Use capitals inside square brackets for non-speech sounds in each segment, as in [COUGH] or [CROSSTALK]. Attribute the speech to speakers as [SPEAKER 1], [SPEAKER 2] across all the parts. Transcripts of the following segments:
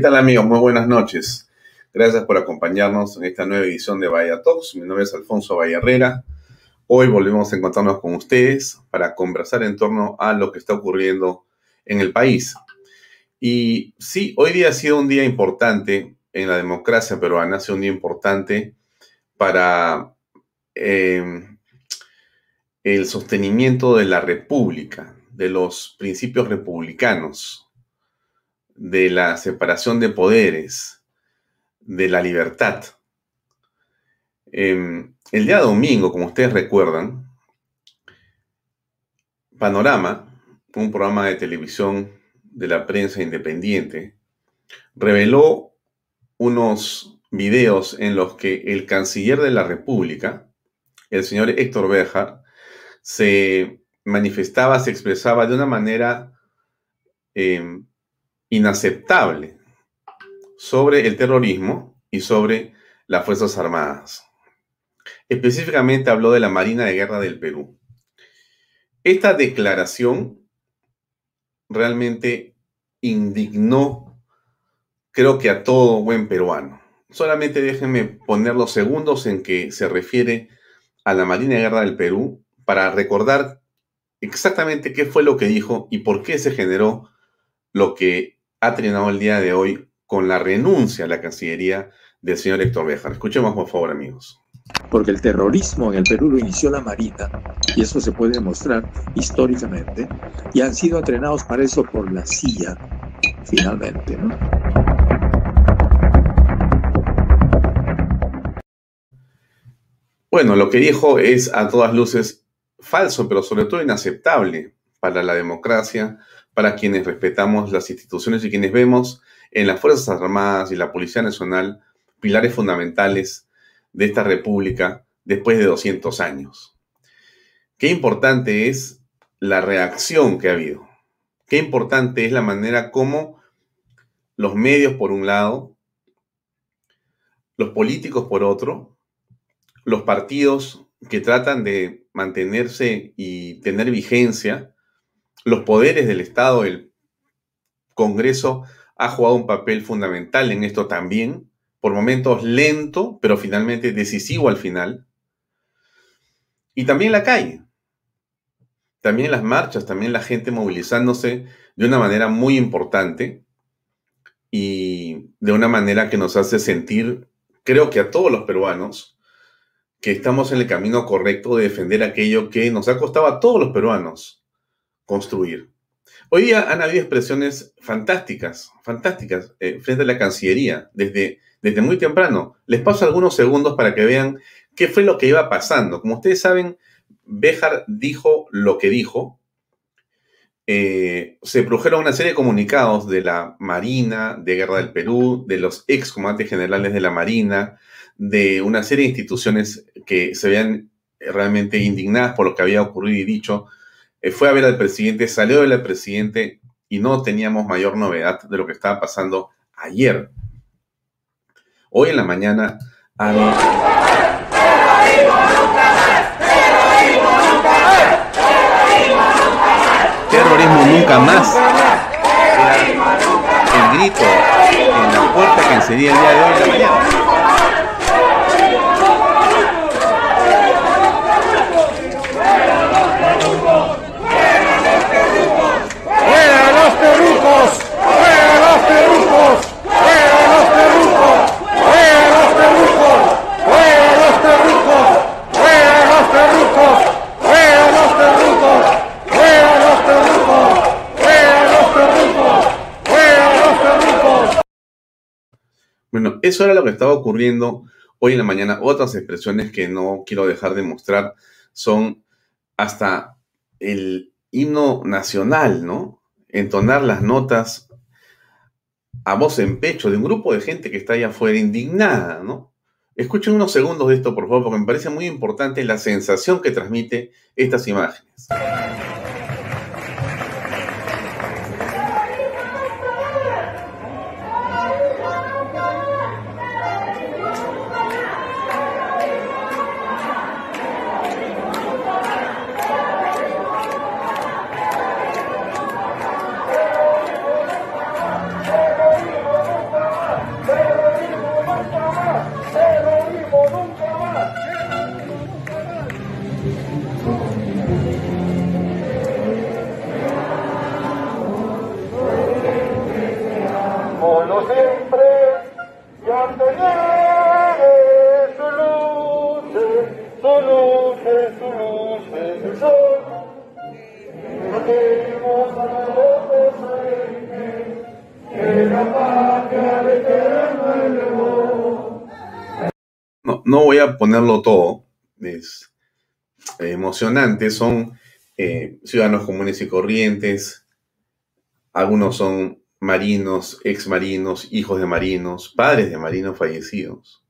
[SPEAKER 1] ¿Qué tal amigos? Muy buenas noches. Gracias por acompañarnos en esta nueva edición de Bahía Talks. Mi nombre es Alfonso Valle Herrera. Hoy volvemos a encontrarnos con ustedes para conversar en torno a lo que está ocurriendo en el país. Y sí, hoy día ha sido un día importante en la democracia peruana, ha sido un día importante para eh, el sostenimiento de la república, de los principios republicanos, de la separación de poderes, de la libertad. Em, el día domingo, como ustedes recuerdan, Panorama, un programa de televisión de la prensa independiente, reveló unos videos en los que el canciller de la República, el señor Héctor Béjar, se manifestaba, se expresaba de una manera em, inaceptable sobre el terrorismo y sobre las Fuerzas Armadas. Específicamente habló de la Marina de Guerra del Perú. Esta declaración realmente indignó, creo que a todo buen peruano. Solamente déjenme poner los segundos en que se refiere a la Marina de Guerra del Perú para recordar exactamente qué fue lo que dijo y por qué se generó lo que ha terminado el día de hoy con la renuncia a la Cancillería del señor Héctor Béjar. Escuchemos, por favor, amigos.
[SPEAKER 2] Porque el terrorismo en el Perú lo inició la Marina, y eso se puede demostrar históricamente, y han sido entrenados para eso por la CIA, finalmente, ¿no?
[SPEAKER 1] Bueno, lo que dijo es a todas luces falso, pero sobre todo inaceptable para la democracia, para quienes respetamos las instituciones y quienes vemos en las Fuerzas Armadas y la Policía Nacional pilares fundamentales de esta república después de 200 años. Qué importante es la reacción que ha habido. Qué importante es la manera como los medios por un lado, los políticos por otro, los partidos que tratan de mantenerse y tener vigencia, los poderes del Estado, el Congreso ha jugado un papel fundamental en esto también, por momentos lento, pero finalmente decisivo al final. Y también la calle, también las marchas, también la gente movilizándose de una manera muy importante y de una manera que nos hace sentir, creo que a todos los peruanos, que estamos en el camino correcto de defender aquello que nos ha costado a todos los peruanos Hoy día han habido expresiones fantásticas, fantásticas, eh, frente a la Cancillería, desde, muy temprano. Les paso algunos segundos para que vean qué fue lo que iba pasando. Como ustedes saben, Béjar dijo lo que dijo. Eh, se produjeron una serie de comunicados de la Marina, de Guerra del Perú, de los ex comandantes generales de la Marina, de una serie de instituciones que se veían realmente indignadas por lo que había ocurrido y dicho eh, fue a ver al presidente, salió a al presidente y no teníamos mayor novedad de lo que estaba pasando ayer. Hoy en la mañana Terrorismo nunca más. el grito en la puerta que encendía el día de hoy en la mañana. Eso era lo que estaba ocurriendo hoy en la mañana. Otras expresiones que no quiero dejar de mostrar son hasta el himno nacional, ¿no? Entonar las notas a voz en pecho de un grupo de gente que está allá afuera indignada, ¿no? Escuchen unos segundos de esto, por favor, porque me parece muy importante la sensación que transmite estas imágenes. siempre y su luz, sol. A. No, no voy a ponerlo todo, es eh, emocionante, son eh, ciudadanos comunes y corrientes, algunos son marinos, exmarinos, hijos de marinos, padres de marinos fallecidos.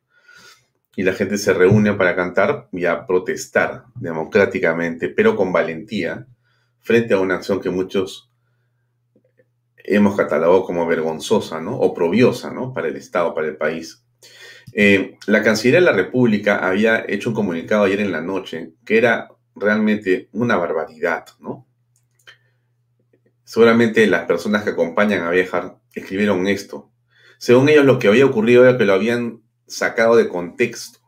[SPEAKER 1] Y la gente se reúne para cantar y a protestar democráticamente, pero con valentía, frente a una acción que muchos hemos catalogado como vergonzosa, ¿no? Oprobiosa, ¿no? Para el Estado, para el país. Eh, la Cancillería de la República había hecho un comunicado ayer en la noche que era realmente una barbaridad, ¿no? Seguramente las personas que acompañan a Béjar escribieron esto. Según ellos, lo que había ocurrido era que lo habían sacado de contexto,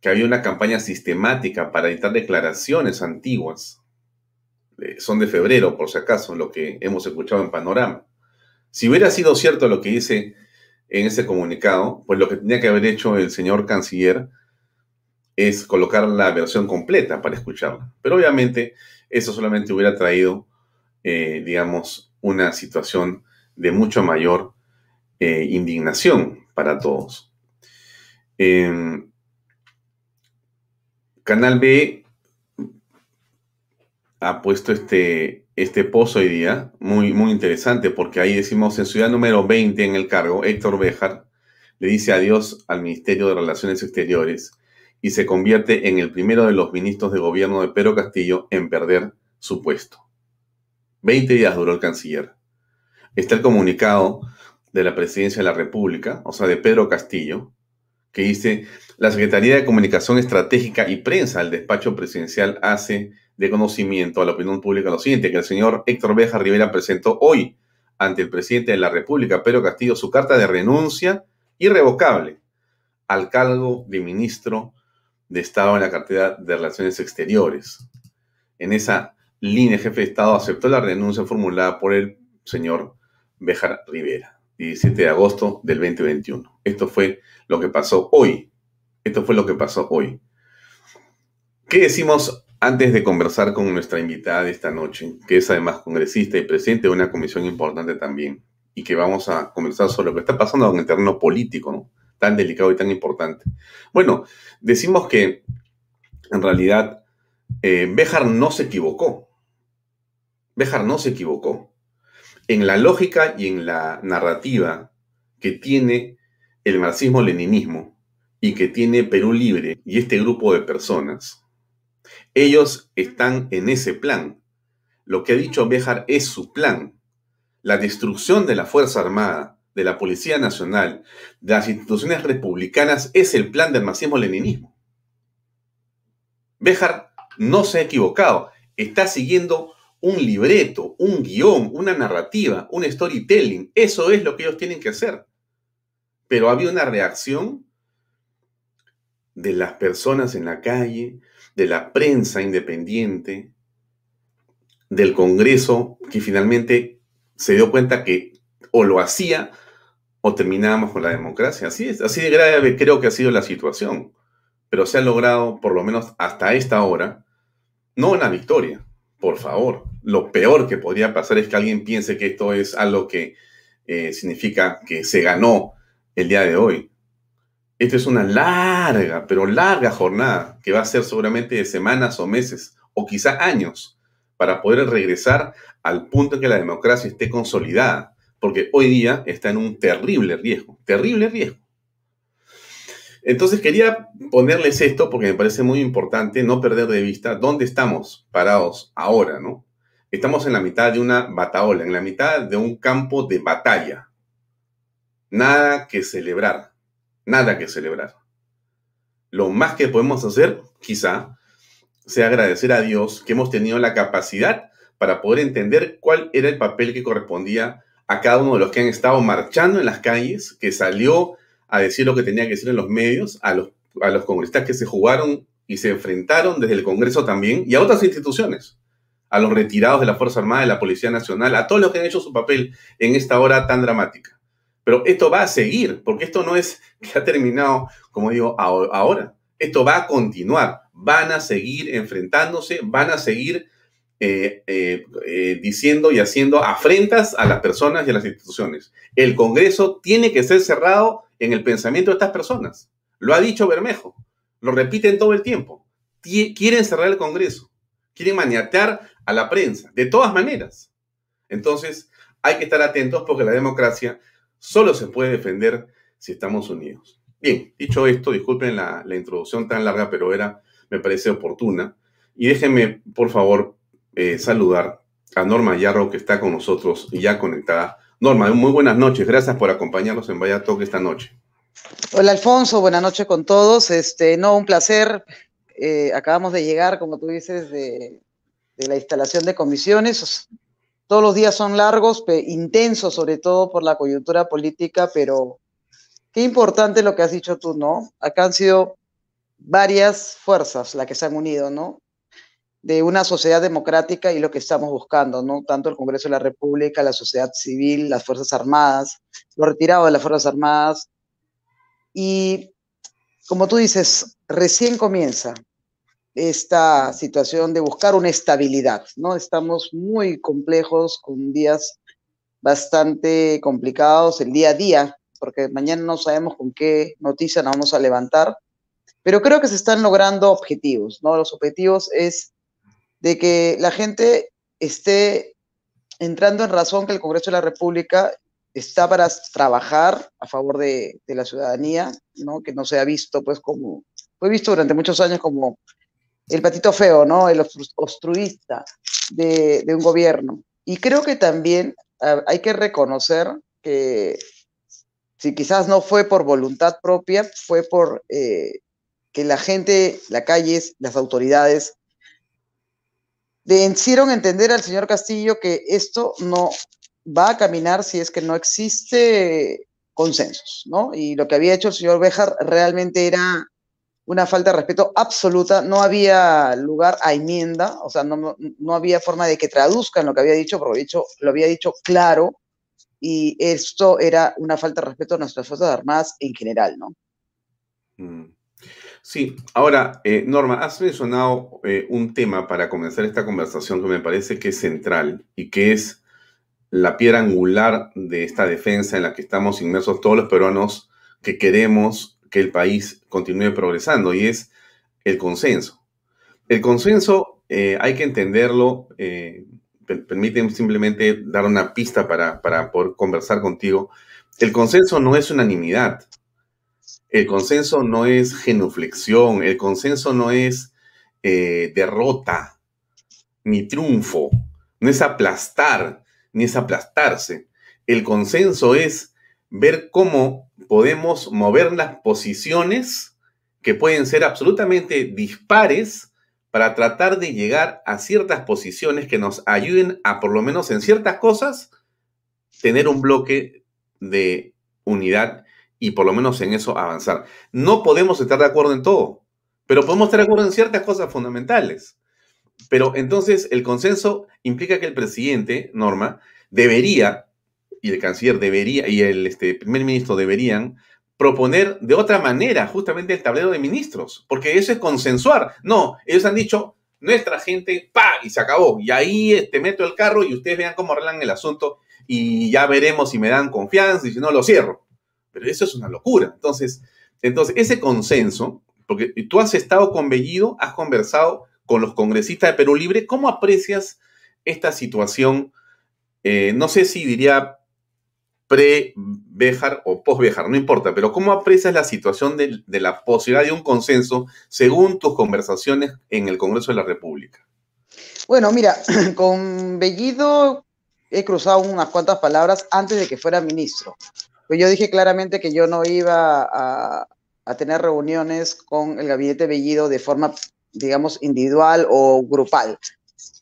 [SPEAKER 1] que había una campaña sistemática para editar declaraciones antiguas. Eh, son de febrero, por si acaso, lo que hemos escuchado en Panorama. Si hubiera sido cierto lo que dice en ese comunicado, pues lo que tenía que haber hecho el señor canciller es colocar la versión completa para escucharla. Pero obviamente eso solamente hubiera traído, eh, digamos, una situación de mucho mayor eh, indignación para todos. Canal B ha puesto este, este pozo hoy día, muy, muy interesante, porque ahí decimos en ciudad número 20 en el cargo, Héctor Béjar le dice adiós al Ministerio de Relaciones Exteriores y se convierte en el primero de los ministros de gobierno de Pedro Castillo en perder su puesto. Veinte días duró el canciller. Está el comunicado de la Presidencia de la República, o sea, de Pedro Castillo, que dice, la Secretaría de Comunicación Estratégica y Prensa del despacho presidencial hace de conocimiento a la opinión pública lo siguiente, que el señor Héctor Beja Rivera presentó hoy ante el presidente de la República, Pedro Castillo, su carta de renuncia irrevocable al cargo de ministro de Estado en la cartera de Relaciones Exteriores. En esa el jefe de Estado aceptó la renuncia formulada por el señor Bejar Rivera, 17 de agosto del 2021. Esto fue lo que pasó hoy. Esto fue lo que pasó hoy. ¿Qué decimos antes de conversar con nuestra invitada de esta noche, que es además congresista y presidente de una comisión importante también, y que vamos a conversar sobre lo que está pasando en el terreno político, tan delicado y tan importante. Bueno, decimos que en realidad eh, Béjar no se equivocó. Béjar no se equivocó. En la lógica y en la narrativa que tiene el marxismo-leninismo y que tiene Perú Libre y este grupo de personas, ellos están en ese plan. Lo que ha dicho Béjar es su plan. La destrucción de la Fuerza Armada, de la Policía Nacional, de las instituciones republicanas, es el plan del marxismo-leninismo. Béjar no se ha equivocado, está siguiendo un libreto, un guion, una narrativa, un storytelling. Eso es lo que ellos tienen que hacer. Pero había una reacción de las personas en la calle, de la prensa independiente, del Congreso, que finalmente se dio cuenta que o lo hacía o terminábamos con la democracia. Así es, así de grave creo que ha sido la situación. Pero se ha logrado, por lo menos hasta esta hora, no una victoria, por favor. Lo peor que podría pasar es que alguien piense que esto es algo que eh, significa que se ganó el día de hoy. Esta es una larga, pero larga jornada que va a ser seguramente de semanas o meses o quizá años para poder regresar al punto en que la democracia esté consolidada porque hoy día está en un terrible riesgo, terrible riesgo. Entonces quería ponerles esto porque me parece muy importante no perder de vista dónde estamos parados ahora, ¿no? Estamos en la mitad de una bataola, en la mitad de un campo de batalla. Nada que celebrar, nada que celebrar. Lo más que podemos hacer, quizá, sea agradecer a Dios que hemos tenido la capacidad para poder entender cuál era el papel que correspondía a cada uno de los que han estado marchando en las calles, que salió a decir lo que tenía que decir en los medios, a los, a los congresistas que se jugaron y se enfrentaron desde el Congreso también, y a otras instituciones, a los retirados de la Fuerza Armada, de la Policía Nacional, a todos los que han hecho su papel en esta hora tan dramática. Pero esto va a seguir, porque esto no es que ha terminado, como digo, ahora. Esto va a continuar, van a seguir enfrentándose, van a seguir eh, eh, eh, diciendo y haciendo afrentas a las personas y a las instituciones. El Congreso tiene que ser cerrado en el pensamiento de estas personas. Lo ha dicho Bermejo, lo repiten todo el tiempo. Quieren cerrar el Congreso, quieren maniatear a la prensa, de todas maneras. Entonces, hay que estar atentos porque la democracia solo se puede defender si estamos unidos. Bien, dicho esto, disculpen la, la introducción tan larga, pero era, me parece oportuna. Y déjenme, por favor, eh, saludar a Norma Yarro, que está con nosotros y ya conectada. Norma, muy buenas noches. Gracias por acompañarnos en Vaya Talk esta noche.
[SPEAKER 3] Hola, Alfonso. Buenas noches con todos. Este, no, un placer. Eh, acabamos de llegar, como tú dices, de, la instalación de comisiones. Todos los días son largos, intensos, sobre todo por la coyuntura política, pero qué importante lo que has dicho tú, ¿no? Acá han sido varias fuerzas las que se han unido, ¿no? De una sociedad democrática y lo que estamos buscando, ¿no? Tanto el Congreso de la República, la sociedad civil, las Fuerzas Armadas, los retirados de las Fuerzas Armadas. Y como tú dices, recién comienza esta situación de buscar una estabilidad, ¿no? Estamos muy complejos, con días bastante complicados, el día a día, porque mañana no sabemos con qué noticia nos vamos a levantar, pero creo que se están logrando objetivos, ¿no? Los objetivos es de que la gente esté entrando en razón que el Congreso de la República está para trabajar a favor de, la ciudadanía, ¿no? que no se ha visto pues como, fue visto durante muchos años como el patito feo, ¿no? el obstruista de, un gobierno. Y creo que también ah, hay que reconocer que si quizás no fue por voluntad propia, fue por eh, que la gente, la calle, las autoridades de hicieron entender al señor Castillo que esto no va a caminar si es que no existe consensos, ¿no? Y lo que había hecho el señor Béjar realmente era una falta de respeto absoluta, no había lugar a enmienda, o sea, no, no había forma de que traduzcan lo que había dicho, porque dicho, lo había dicho claro, y esto era una falta de respeto a nuestras Fuerzas Armadas en general, ¿no?
[SPEAKER 1] Mm. Sí, ahora, eh, Norma, has mencionado eh, un tema para comenzar esta conversación que me parece que es central y que es la piedra angular de esta defensa en la que estamos inmersos todos los peruanos que queremos que el país continúe progresando y es el consenso. El consenso eh, hay que entenderlo, permíteme simplemente dar una pista para, para poder conversar contigo. El consenso no es unanimidad. El consenso no es genuflexión, el consenso no es eh, derrota, ni triunfo, no es aplastar, ni es aplastarse. El consenso es ver cómo podemos mover las posiciones que pueden ser absolutamente dispares para tratar de llegar a ciertas posiciones que nos ayuden a, por lo menos en ciertas cosas, tener un bloque de unidad y por lo menos en eso avanzar. No podemos estar de acuerdo en todo, pero podemos estar de acuerdo en ciertas cosas fundamentales. Pero entonces el consenso implica que el presidente, Norma, debería, y el canciller debería, y el este, primer ministro deberían proponer de otra manera justamente el tablero de ministros, porque eso es consensuar. No, ellos han dicho, nuestra gente, pa, y se acabó. Y ahí este, meto el carro y ustedes vean cómo arreglan el asunto y ya veremos si me dan confianza y si no lo cierro. Pero eso es una locura. Entonces, entonces ese consenso, porque tú has estado con Bellido, has conversado con los congresistas de Perú Libre, ¿cómo aprecias esta situación? Eh, no sé si diría pre-Béjar o post-Béjar, no importa, pero ¿cómo aprecias la situación de, de, la posibilidad de un consenso según tus conversaciones en el Congreso de la República?
[SPEAKER 3] Bueno, mira, [CLEARS THROAT] con Bellido he cruzado unas cuantas palabras antes de que fuera ministro. Pues yo dije claramente que yo no iba a, tener reuniones con el gabinete Bellido de forma, digamos, individual o grupal.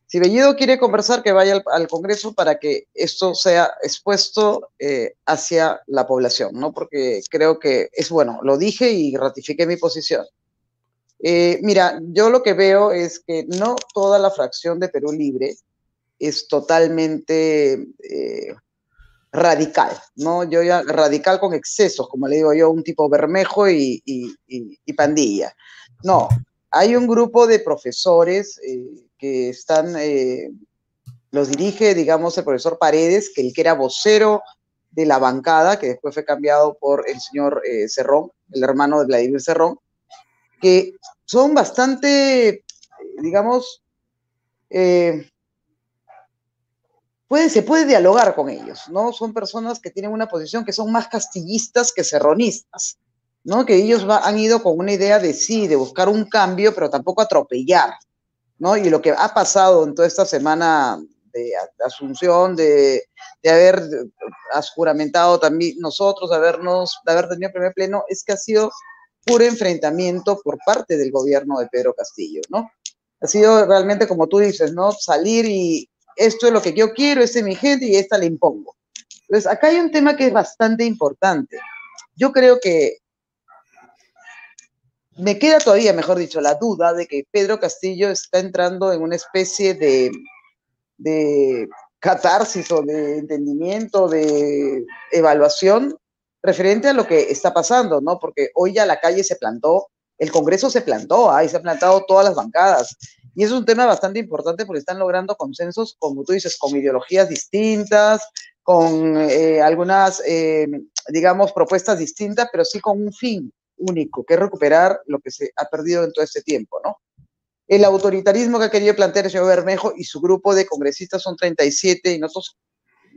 [SPEAKER 3] Si Bellido quiere conversar, que vaya al, Congreso para que esto sea expuesto eh, hacia la población, ¿no? Porque creo que es bueno, lo dije y ratifiqué mi posición. Eh, mira, yo lo que veo es que no toda la fracción de Perú Libre es totalmente eh, radical, ¿no? Yo ya radical con excesos, como le digo yo, un tipo bermejo y, pandilla. No, hay un grupo de profesores eh, que están, eh, los dirige, digamos, el profesor Paredes, que el que era vocero de la bancada, que después fue cambiado por el señor eh, Cerrón, el hermano de Vladimir Cerrón, que son bastante, digamos, puede, se puede dialogar con ellos, ¿no? Son personas que tienen una posición que son más castillistas que serronistas. ¿no? Que ellos han ido con una idea de sí, de buscar un cambio, pero tampoco atropellar, ¿no? Y lo que ha pasado en toda esta semana de, asunción, de, de, haber juramentado también nosotros, de habernos, de haber tenido primer pleno, es que ha sido puro enfrentamiento por parte del gobierno de Pedro Castillo, ¿no? Ha sido realmente, como tú dices, ¿no? Salir y esto es lo que yo quiero, esta es mi gente y esta le impongo. Entonces, acá hay un tema que es bastante importante. Yo creo que me queda todavía, mejor dicho, la duda de que Pedro Castillo está entrando en una especie de, de catarsis o de entendimiento, de evaluación referente a lo que está pasando, ¿no? Porque hoy ya la calle se plantó, el Congreso se plantó, ahí se han plantado todas las bancadas. Y es un tema bastante importante porque están logrando consensos, como tú dices, con ideologías distintas, con eh, algunas, eh, digamos, propuestas distintas, pero sí con un fin, único, que es recuperar lo que se ha perdido en todo este tiempo, ¿no? El autoritarismo que ha querido plantear el señor Bermejo y su grupo de congresistas son 37 y nosotros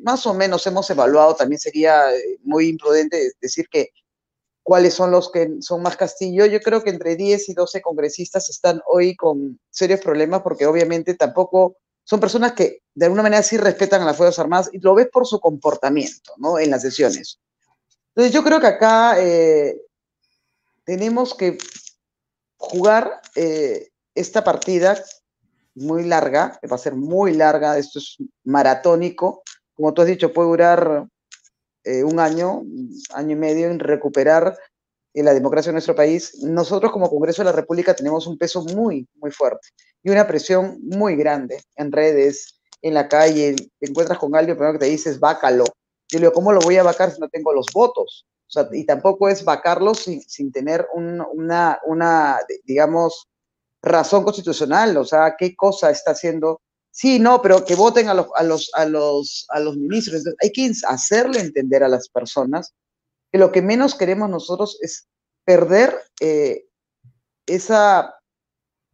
[SPEAKER 3] más o menos hemos evaluado, también sería eh, muy imprudente decir que cuáles son los que son más Castillo. Yo creo que entre 10 y 12 congresistas están hoy con serios problemas porque obviamente tampoco son personas que de alguna manera sí respetan a las Fuerzas Armadas y lo ves por su comportamiento, ¿no? En las sesiones. Entonces yo creo que acá eh, tenemos que jugar eh, esta partida muy larga, que va a ser muy larga, esto es maratónico, como tú has dicho, puede durar eh, un año, año y medio en recuperar eh, la democracia en nuestro país. Nosotros como Congreso de la República tenemos un peso muy, muy fuerte y una presión muy grande en redes, en la calle, te encuentras con alguien, primero que te dices, vácalo. Yo le digo, ¿cómo lo voy a vacar si no tengo los votos? y tampoco es vacarlos sin, tener una, una, digamos, razón constitucional, o sea, qué cosa está haciendo. Sí, no, pero que voten a los, a los, a los, a los ministros. hay que hacerle entender a las personas que lo que menos queremos nosotros es perder eh, esa,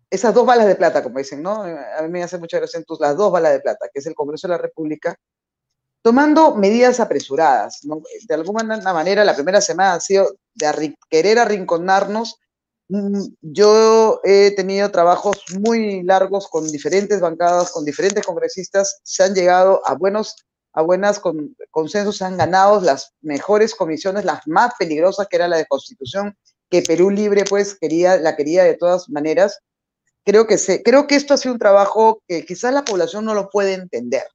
[SPEAKER 3] esas dos balas de plata, como dicen, ¿no? A mí me hace mucha gracia entonces las dos balas de plata, que es el Congreso de la República tomando medidas apresuradas. De alguna manera, la primera semana ha sido de querer arrinconarnos. Mm, yo he tenido trabajos muy largos con diferentes bancadas, con diferentes congresistas. Se han llegado a buenos a buenas consensos, se han ganado las mejores comisiones, las más peligrosas, que era la de Constitución, que Perú Libre, pues, quería, la quería de todas maneras. Creo que, se, creo que esto ha sido un trabajo que quizás la población no lo puede entender.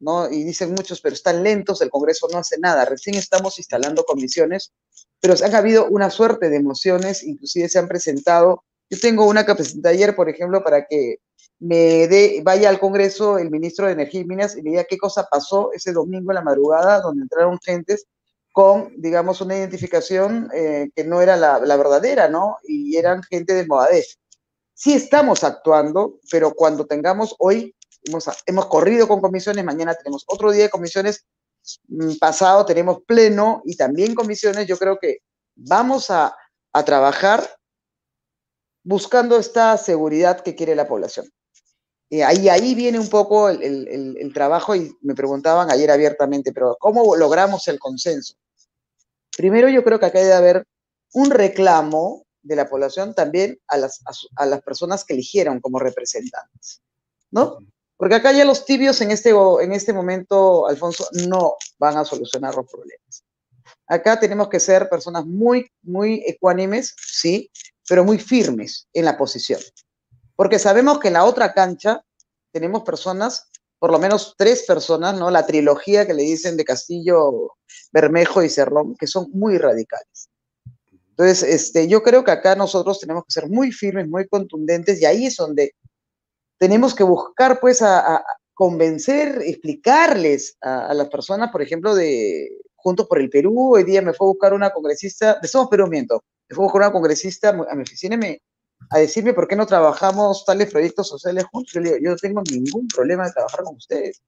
[SPEAKER 3] ¿no? Y dicen muchos, pero están lentos, el Congreso no hace nada. Recién estamos instalando comisiones, pero han habido una suerte de emociones, inclusive se han presentado. Yo tengo una que presenté ayer, por ejemplo, para que me dé, vaya al Congreso el ministro de Energía y Minas y me diga qué cosa pasó ese domingo en la madrugada, donde entraron gentes con, digamos, una identificación eh, que no era la, verdadera, ¿no? Y eran gente de Movadez. Sí estamos actuando, pero cuando tengamos hoy hemos, corrido con comisiones, mañana tenemos otro día de comisiones, pasado tenemos pleno y también comisiones, yo creo que vamos a, trabajar buscando esta seguridad que quiere la población. Y ahí, ahí viene un poco el, trabajo y me preguntaban ayer abiertamente, pero ¿cómo logramos el consenso? Primero yo creo que acá debe haber un reclamo de la población también a las, a las personas que eligieron como representantes, ¿no? Porque acá ya los tibios en este, en este momento, Alfonso, no van a solucionar los problemas. Acá tenemos que ser personas muy, muy ecuánimes, sí, pero muy firmes en la posición. Porque sabemos que en la otra cancha tenemos personas, por lo menos tres personas, ¿no? La trilogía que le dicen de Castillo, Bermejo y Cerrón, que son muy radicales. Entonces, este, yo creo que acá nosotros tenemos que ser muy firmes, muy contundentes, y ahí es donde tenemos que buscar pues a, convencer, explicarles a, las personas, por ejemplo, de Juntos por el Perú, hoy día me fue a buscar una congresista, de Somos Perú, miento, me fue a buscar una congresista a mi oficina y me, a decirme por qué no trabajamos tales proyectos sociales juntos. Yo le digo, yo no tengo ningún problema de trabajar con ustedes,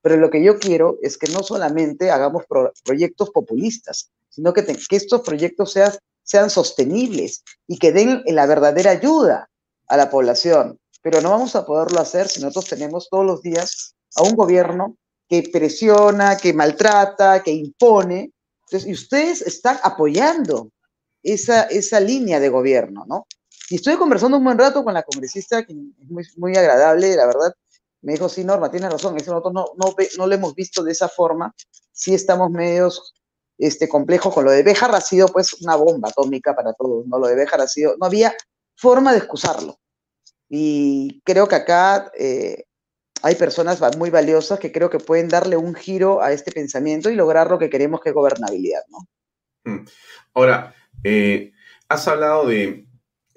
[SPEAKER 3] pero lo que yo quiero es que no solamente hagamos proyectos populistas, sino que, que estos proyectos sean, sean sostenibles y que den la verdadera ayuda a la población. Pero no vamos a poderlo hacer si nosotros tenemos todos los días a un gobierno que presiona, que maltrata, que impone. Entonces, y ustedes están apoyando esa, esa línea de gobierno, ¿no? Y estoy conversando un buen rato con la congresista, que es muy, muy agradable, la verdad. Me dijo, sí, Norma, tienes razón, eso nosotros no, no, no lo hemos visto de esa forma. Sí estamos medios este, complejos con lo de Béjar, ha sido pues una bomba atómica para todos, ¿no? Lo de Béjar ha sido, no había forma de excusarlo. Y creo que acá eh, hay personas muy valiosas que creo que pueden darle un giro a este pensamiento y lograr lo que queremos que es gobernabilidad, ¿no?
[SPEAKER 1] Mm. Ahora, eh, has hablado de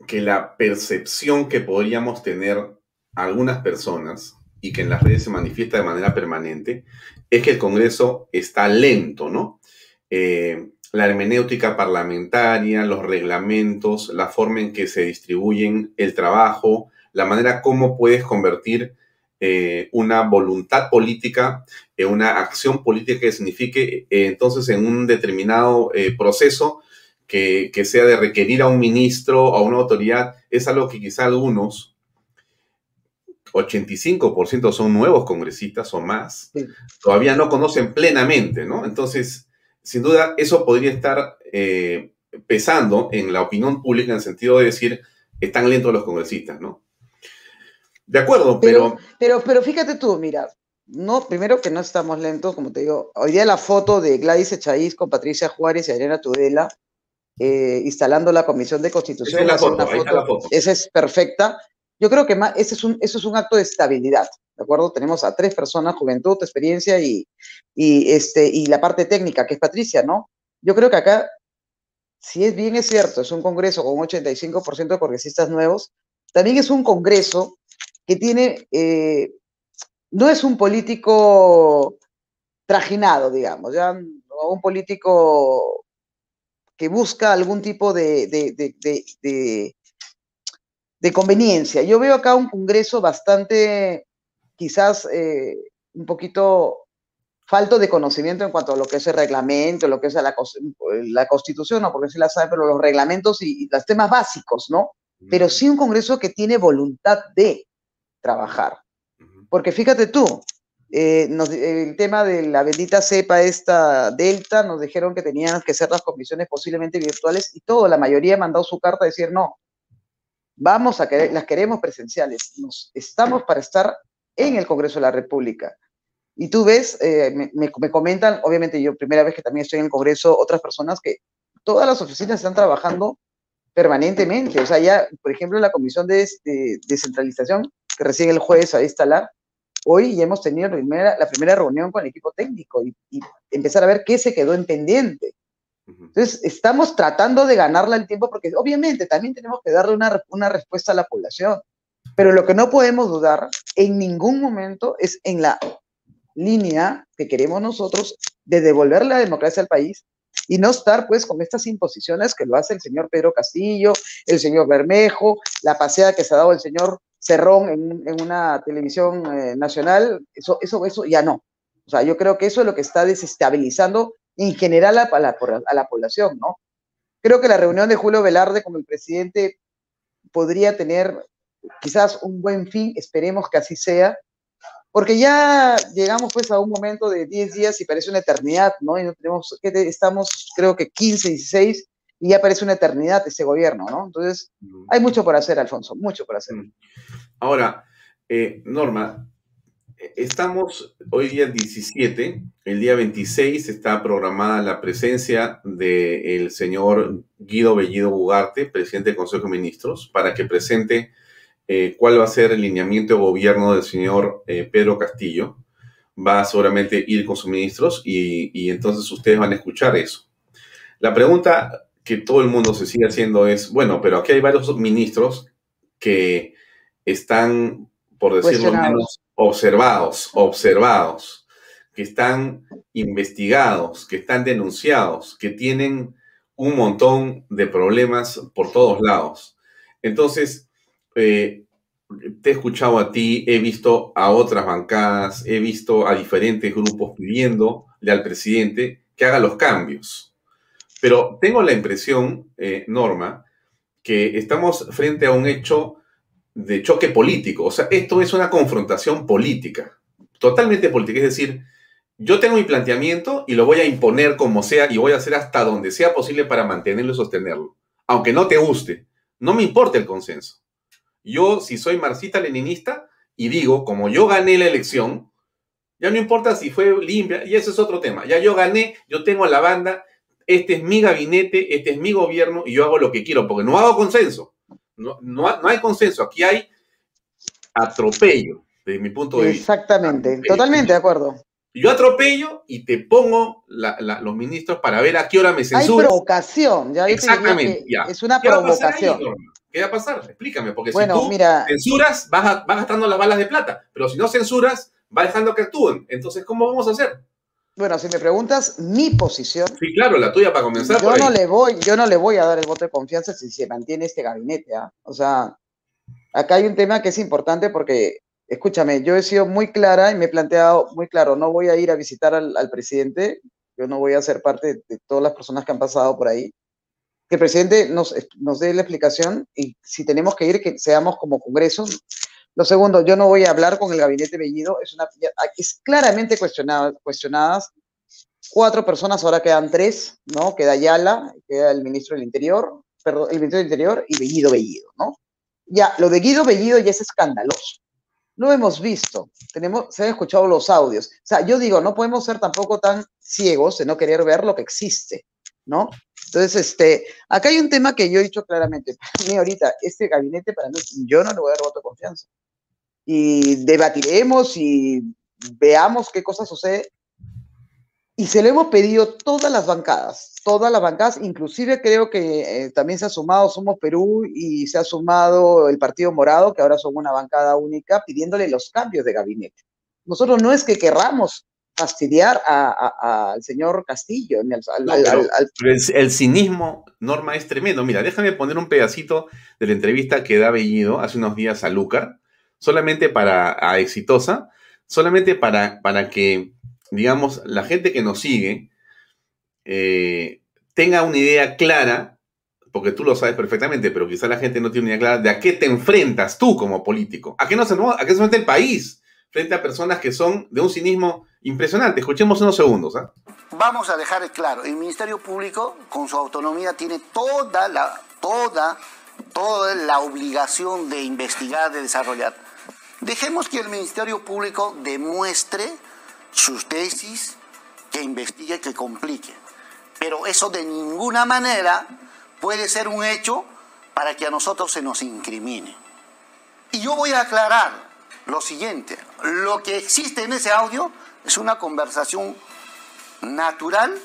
[SPEAKER 1] que la percepción que podríamos tener algunas personas y que en las redes se manifiesta de manera permanente es que el Congreso está lento, ¿no? Eh, la hermenéutica parlamentaria, los reglamentos, la forma en que se distribuyen el trabajo, la manera como puedes convertir eh, una voluntad política en una acción política que signifique eh, entonces en un determinado proceso que, sea de requerir a un ministro o a una autoridad, es algo que quizá algunos, 85% son nuevos congresistas o más, todavía no conocen plenamente, ¿no? Entonces, sin duda, eso podría estar eh, pesando en la opinión pública en el sentido de decir, están lentos los congresistas, ¿no? De acuerdo, pero...
[SPEAKER 3] Pero, pero, fíjate tú, mira, no, primero que no estamos lentos, como te digo, hoy día la foto de Gladys Echaíz con Patricia Juárez y Adriana Tudela eh, instalando la Comisión de Constitución.
[SPEAKER 1] Esa es la foto,
[SPEAKER 3] Esa es perfecta. Yo creo que más, ese es un, eso es un acto de estabilidad, ¿de acuerdo? Tenemos a tres personas, juventud, experiencia y, y, este, y la parte técnica, que es Patricia, ¿no? Yo creo que acá, si es bien es cierto, es un congreso con 85% de congresistas nuevos, también es un congreso que tiene, eh, no es un político trajinado, digamos, ya un político que busca algún tipo de, de, conveniencia. Yo veo acá un Congreso bastante, quizás eh, un poquito falto de conocimiento en cuanto a lo que es el reglamento, lo que es la, la constitución, no porque sí la sabe, pero los reglamentos y, y los temas básicos, ¿no? Pero sí un Congreso que tiene voluntad de trabajar. Porque fíjate tú, eh, el tema de la bendita cepa esta Delta, nos dijeron que tenían que ser las comisiones posiblemente virtuales y todo, la mayoría ha mandado su carta a decir no, vamos a querer, las queremos presenciales, nos, estamos para estar en el Congreso de la República. Y tú ves, eh, me, me, comentan, obviamente yo primera vez que también estoy en el Congreso, otras personas que todas las oficinas están trabajando permanentemente. O sea, ya, por ejemplo, la Comisión de, de Descentralización, recién el jueves va a instalar, hoy ya hemos tenido la primera, la primera reunión con el equipo técnico y, empezar a ver qué se quedó en pendiente. Entonces, estamos tratando de ganarla el tiempo porque obviamente también tenemos que darle una, una respuesta a la población. Pero lo que no podemos dudar en ningún momento es en la línea que queremos nosotros de devolver la democracia al país y no estar pues con estas imposiciones que lo hace el señor Pedro Castillo, el señor Bermejo, la paseada que se ha dado el señor Cerrón en, una televisión eh, nacional, eso, eso, eso ya no. O sea, yo creo que eso es lo que está desestabilizando en general a, la, a la población, ¿no? Creo que la reunión de Julio Velarde con el presidente podría tener quizás un buen fin, esperemos que así sea, porque ya llegamos pues a un momento de 10 días y parece una eternidad, ¿no? Y no tenemos, estamos creo que 15, 16 y ya parece una eternidad ese gobierno, ¿no? Entonces, hay mucho por hacer, Alfonso, mucho por hacer.
[SPEAKER 1] Ahora, eh, Norma, estamos hoy día 17, el día 26 está programada la presencia del señor Guido Bellido Bugarte, presidente del Consejo de Ministros, para que presente eh, cuál va a ser el lineamiento de gobierno del señor eh, Pedro Castillo. Va a seguramente ir con sus ministros y, y entonces ustedes van a escuchar eso. La pregunta que todo el mundo se sigue haciendo es, bueno, pero aquí hay varios ministros que están, por decirlo menos, observados, observados, que están investigados, que están denunciados, que tienen un montón de problemas por todos lados. Entonces, eh, te he escuchado a ti, he visto a otras bancadas, he visto a diferentes grupos pidiéndole al presidente que haga los cambios. Pero tengo la impresión, eh, Norma, que estamos frente a un hecho de choque político. O sea, esto es una confrontación política, totalmente política. Es decir, yo tengo mi planteamiento y lo voy a imponer como sea y voy a hacer hasta donde sea posible para mantenerlo y sostenerlo. Aunque no te guste, no me importa el consenso. Yo, si soy marxista-leninista y digo, como yo gané la elección, ya no importa si fue limpia, y ese es otro tema. Ya yo gané, yo tengo la banda, este es mi gabinete, este es mi gobierno y yo hago lo que quiero, porque no hago consenso. No, no, hay consenso, aquí hay atropello, desde mi punto de
[SPEAKER 3] vista. Exactamente, totalmente de acuerdo.
[SPEAKER 1] Yo atropello y te pongo los ministros para ver a qué hora me censura.
[SPEAKER 3] Hay provocación, ya
[SPEAKER 1] Exactamente, ya.
[SPEAKER 3] Es una provocación.
[SPEAKER 1] ¿Qué va a pasar? Explícame, porque si tú censuras, vas, vas gastando las balas de plata, pero si no censuras, va dejando que actúen. Entonces, ¿cómo vamos a hacer?
[SPEAKER 3] Bueno, si me preguntas mi posición.
[SPEAKER 1] Sí, claro, la tuya para comenzar.
[SPEAKER 3] Yo no le voy, yo no le voy a dar el voto de confianza si se mantiene este gabinete. ¿ah? O sea, acá hay un tema que es importante porque, escúchame, yo he sido muy clara y me he planteado muy claro, no voy a ir a visitar al, presidente, yo no voy a ser parte de, todas las personas que han pasado por ahí. Que el presidente nos, nos dé la explicación y si tenemos que ir, que seamos como Congreso, lo segundo, yo no voy a hablar con el gabinete Bellido, es, una, es claramente cuestionada, cuestionadas. Cuatro personas, ahora quedan tres, ¿no? Queda Ayala, queda el ministro del Interior, perdón, el ministro del Interior y Bellido Bellido, ¿no? Ya, lo de Guido Bellido ya es escandaloso. Lo hemos visto, tenemos, se han escuchado los audios. O sea, yo digo, no podemos ser tampoco tan ciegos de no querer ver lo que existe, ¿no? Entonces, este, acá hay un tema que yo he dicho claramente. [LAUGHS] Para mí ahorita, este gabinete, para mí, yo no le voy a dar voto de confianza y debatiremos y veamos qué cosa sucede. Y se lo hemos pedido todas las bancadas, todas las bancadas, inclusive creo que eh, también se ha sumado Somos Perú y se ha sumado el Partido Morado, que ahora son una bancada única, pidiéndole los cambios de gabinete. Nosotros no es que querramos fastidiar al señor Castillo.
[SPEAKER 1] el, cinismo, Norma, es tremendo. Mira, déjame poner un pedacito de la entrevista que da Bellido hace unos días a Lucar solamente para exitosa, solamente para, para que, digamos, la gente que nos sigue eh, tenga una idea clara, porque tú lo sabes perfectamente, pero quizá la gente no tiene una idea clara de a qué te enfrentas tú como político, a qué, no se enfrenta el país frente a personas que son de un cinismo impresionante. Escuchemos unos segundos. ¿ah?
[SPEAKER 4] Vamos a dejar claro, el Ministerio Público, con su autonomía, tiene toda la, toda, toda la obligación de investigar, de desarrollar. Dejemos que el Ministerio Público demuestre sus tesis, que investigue, que complique. Pero eso de ninguna manera puede ser un hecho para que a nosotros se nos incrimine. Y yo voy a aclarar lo siguiente. Lo que existe en ese audio es una conversación natural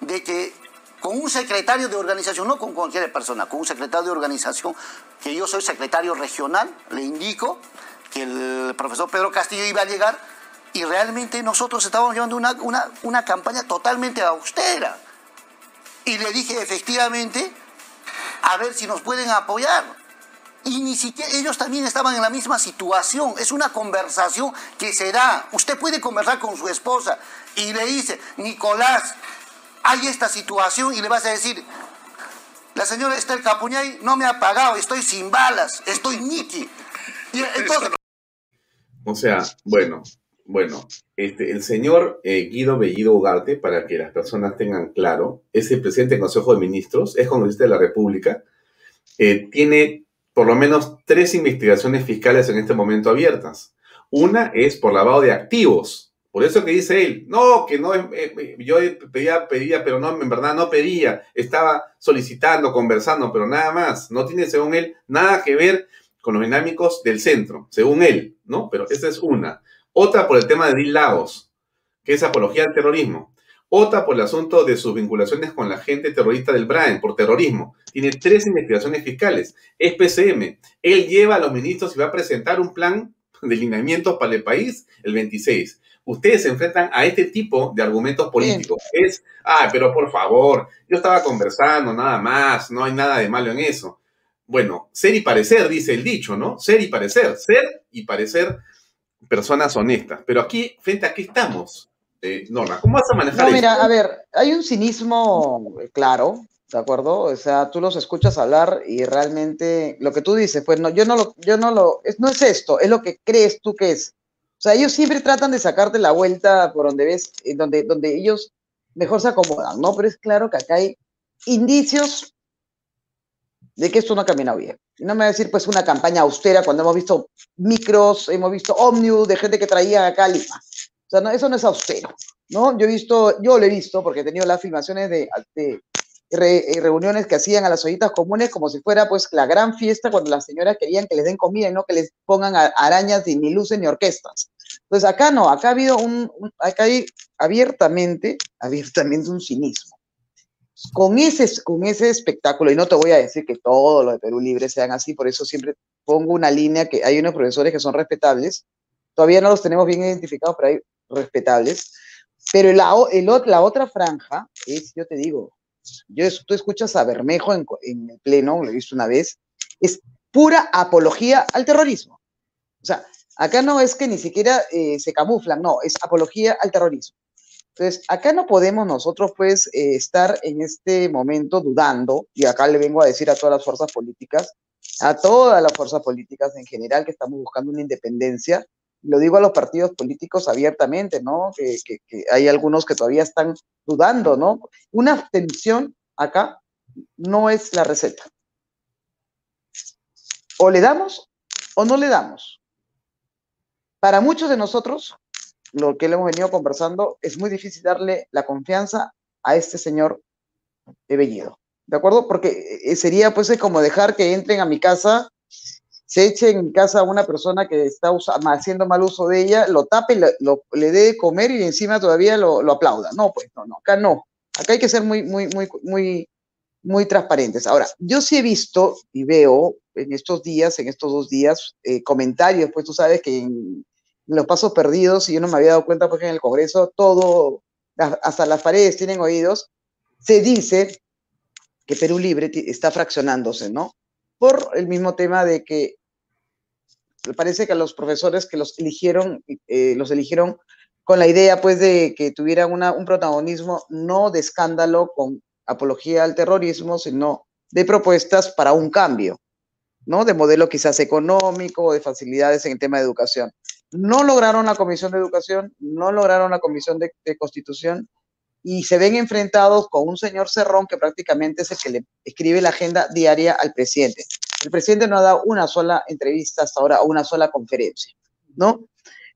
[SPEAKER 4] de que con un secretario de organización, no con cualquier persona, con un secretario de organización, que yo soy secretario regional, le indico, que el profesor Pedro Castillo iba a llegar y realmente nosotros estábamos llevando una, una, campaña totalmente austera. Y le dije efectivamente, a ver si nos pueden apoyar. Y ni siquiera ellos también estaban en la misma situación. Es una conversación que se da. Usted puede conversar con su esposa y le dice, Nicolás, hay esta situación y le vas a decir, la señora Esther Capuñay no me ha pagado, estoy sin balas, estoy niki. Y entonces,
[SPEAKER 1] o sea, bueno, bueno, este, el señor eh, Guido Bellido Ugarte, para que las personas tengan claro, es el presidente del Consejo de Ministros, es congresista de la República, eh, tiene por lo menos tres investigaciones fiscales en este momento abiertas. Una es por lavado de activos. Por eso que dice él, no, que no, eh, yo pedía, pedía, pero no, en verdad no pedía, estaba solicitando, conversando, pero nada más. No tiene, según él, nada que ver con los dinámicos del centro, según él, ¿no? Pero esa es una. Otra por el tema de Dil Lagos, que es apología al terrorismo. Otra por el asunto de sus vinculaciones con la gente terrorista del Brain, por terrorismo. Tiene tres investigaciones fiscales. Es PCM. Él lleva a los ministros y va a presentar un plan de lineamientos para el país el 26. Ustedes se enfrentan a este tipo de argumentos políticos. Es, ah, pero por favor, yo estaba conversando nada más, no hay nada de malo en eso. Bueno, ser y parecer, dice el dicho, ¿no? Ser y parecer, ser y parecer personas honestas. Pero aquí, frente a qué estamos, eh, Norma, ¿cómo vas a manejar
[SPEAKER 3] No, mira, a ver, hay un cinismo claro, ¿de acuerdo? O sea, tú los escuchas hablar y realmente lo que tú dices, pues no, yo no lo, yo no lo, no es esto, es lo que crees tú que es. O sea, ellos siempre tratan de sacarte la vuelta por donde ves, donde, donde ellos mejor se acomodan, ¿no? Pero es claro que acá hay indicios de que esto no ha caminado bien. Y no me va a decir, pues, una campaña austera cuando hemos visto micros, hemos visto ómnibus de gente que traía acá Lima. O sea, no, eso no es austero, ¿no? Yo he visto, yo lo he visto porque he tenido las filmaciones de, de reuniones que hacían a las ollitas comunes como si fuera, pues, la gran fiesta cuando las señoras querían que les den comida y no que les pongan arañas ni luces ni orquestas. Entonces, acá no, acá ha habido un acá hay abiertamente, abiertamente un cinismo con ese, con ese espectáculo, y no te voy a decir que todos los de Perú Libre sean así, por eso siempre pongo una línea que hay unos profesores que son respetables, todavía no los tenemos bien identificados, pero hay respetables, pero la, el, la otra franja es, yo te digo, yo, tú escuchas a Bermejo en, en el pleno, lo he visto una vez, es pura apología al terrorismo. O sea, acá no es que ni siquiera eh, se camuflan, no, es apología al terrorismo. Entonces, acá no podemos nosotros, pues, eh, estar en este momento dudando, y acá le vengo a decir a todas las fuerzas políticas, a todas las fuerzas políticas en general que estamos buscando una independencia, lo digo a los partidos políticos abiertamente, ¿no? Que, que hay algunos que todavía están dudando, ¿no? Una abstención acá no es la receta. O le damos o no le damos. Para muchos de nosotros, lo que le hemos venido conversando, es muy difícil darle la confianza a este señor de Bellido. ¿De acuerdo? Porque eh, sería pues como dejar que entren a mi casa, se eche en mi casa a una persona que está haciendo mal uso de ella, lo tape, le dé de comer y encima todavía lo, aplauda. No, pues no, no, acá no. Acá hay que ser muy, muy, muy, muy, muy transparentes. Ahora, yo sí he visto y veo en estos días, en estos dos días, eh, comentarios, pues tú sabes que los pasos perdidos, y yo no me había dado cuenta porque en el Congreso todo, hasta las paredes tienen oídos, se dice que Perú Libre está fraccionándose, ¿no? Por el mismo tema de que parece que a los profesores que los eligieron, eh, los eligieron con la idea, pues, de que tuvieran una, un protagonismo no de escándalo con apología al terrorismo, sino de propuestas para un cambio, ¿no? De modelo quizás económico, de facilidades en el tema de educación. No lograron la Comisión de Educación, no lograron la Comisión de, Constitución y se ven enfrentados con un señor Cerrón que prácticamente es el que le escribe la agenda diaria al presidente. El presidente no ha dado una sola entrevista hasta ahora una sola conferencia, ¿no?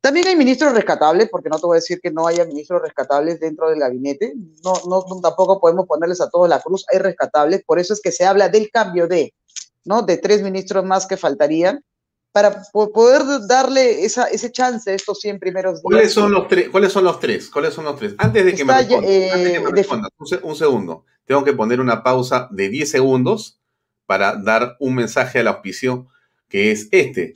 [SPEAKER 3] También hay ministros rescatables, porque no te voy a decir que no haya ministros rescatables dentro del gabinete, no, no, tampoco podemos ponerles a todos la cruz, hay rescatables, por eso es que se habla del cambio de, ¿no? De tres ministros más que faltarían, para poder darle esa, ese chance a estos 100 primeros días.
[SPEAKER 1] ¿Cuáles son los tres? ¿Cuáles son los tres? ¿Cuáles son los tres? Antes de que me respondas, eh, un, segundo. Tengo que poner una pausa de 10 segundos para dar un mensaje al auspicio que es este.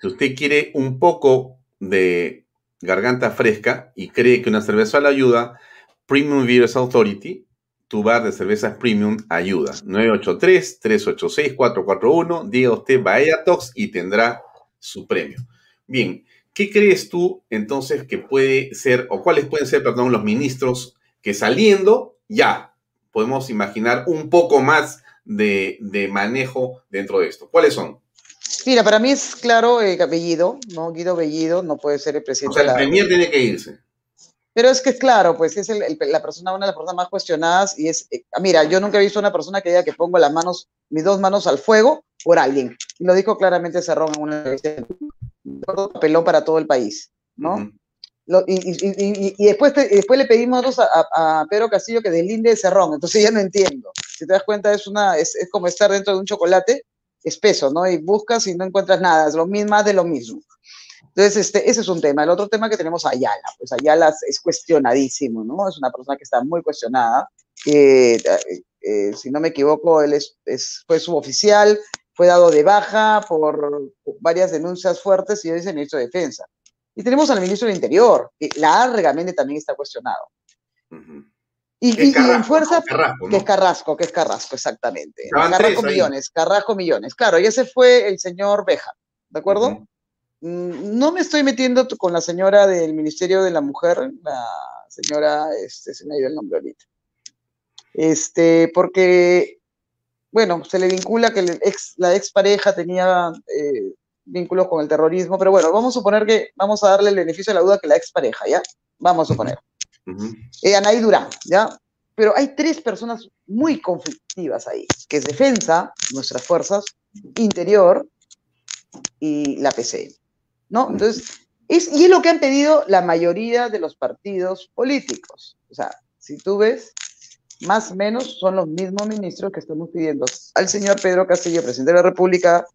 [SPEAKER 1] Si usted quiere un poco de garganta fresca y cree que una cerveza le ayuda, Premium Beers Authority tu bar de cervezas premium ayuda. 983-386-441. Diga usted Bahía Tox y tendrá su premio. Bien, ¿qué crees tú entonces que puede ser, o cuáles pueden ser, perdón, los ministros que saliendo ya podemos imaginar un poco más de, manejo dentro de esto? ¿Cuáles son?
[SPEAKER 3] Mira, para mí es claro eh, Bellido, ¿no? Guido Bellido no puede ser el presidente.
[SPEAKER 1] O sea, el premier tiene que irse.
[SPEAKER 3] Pero es que claro, pues es la persona, una de las personas más cuestionadas y es, eh, mira, yo nunca he visto una persona que diga que pongo las manos, mis dos manos al fuego por alguien. Y lo dijo claramente Cerrón en una peló para todo el país, ¿no? y, después, después le pedimos a, a, Pedro Castillo que deslinde Cerrón, entonces ya no entiendo. Si te das cuenta, es, una, es, es como estar dentro de un chocolate espeso, ¿no? Y buscas y no encuentras nada, es lo mismo, más de lo mismo. Entonces, este, ese es un tema. El otro tema que tenemos Ayala, pues Ayala es cuestionadísimo, ¿no? Es una persona que está muy cuestionada. Eh, eh, si no me equivoco, él es, fue suboficial, fue dado de baja por varias denuncias fuertes y hoy es el ministro de Defensa. Y tenemos al ministro del Interior, que largamente también está cuestionado. Y, en fuerza, que es Carrasco, que es Carrasco, exactamente. Carrasco Millones, Carrasco Millones. Claro, y ese fue el señor Beja, ¿de acuerdo? No me estoy metiendo con la señora del Ministerio de la Mujer, la señora, este, se me ha ido el nombre ahorita. Este, porque, bueno, se le vincula que ex, la expareja tenía eh, vínculos con el terrorismo, pero bueno, vamos a suponer que vamos a darle el beneficio de la duda que la expareja, ¿ya? Vamos a suponer. Eh, Anaí Durán, ¿ya? Pero hay tres personas muy conflictivas ahí, que es defensa, nuestras fuerzas, interior y la PC, ¿no? Entonces, es, y es lo que han pedido la mayoría de los partidos políticos. O sea, si tú ves, más o menos son los mismos ministros que estamos pidiendo al señor Pedro Castillo, presidente de la República,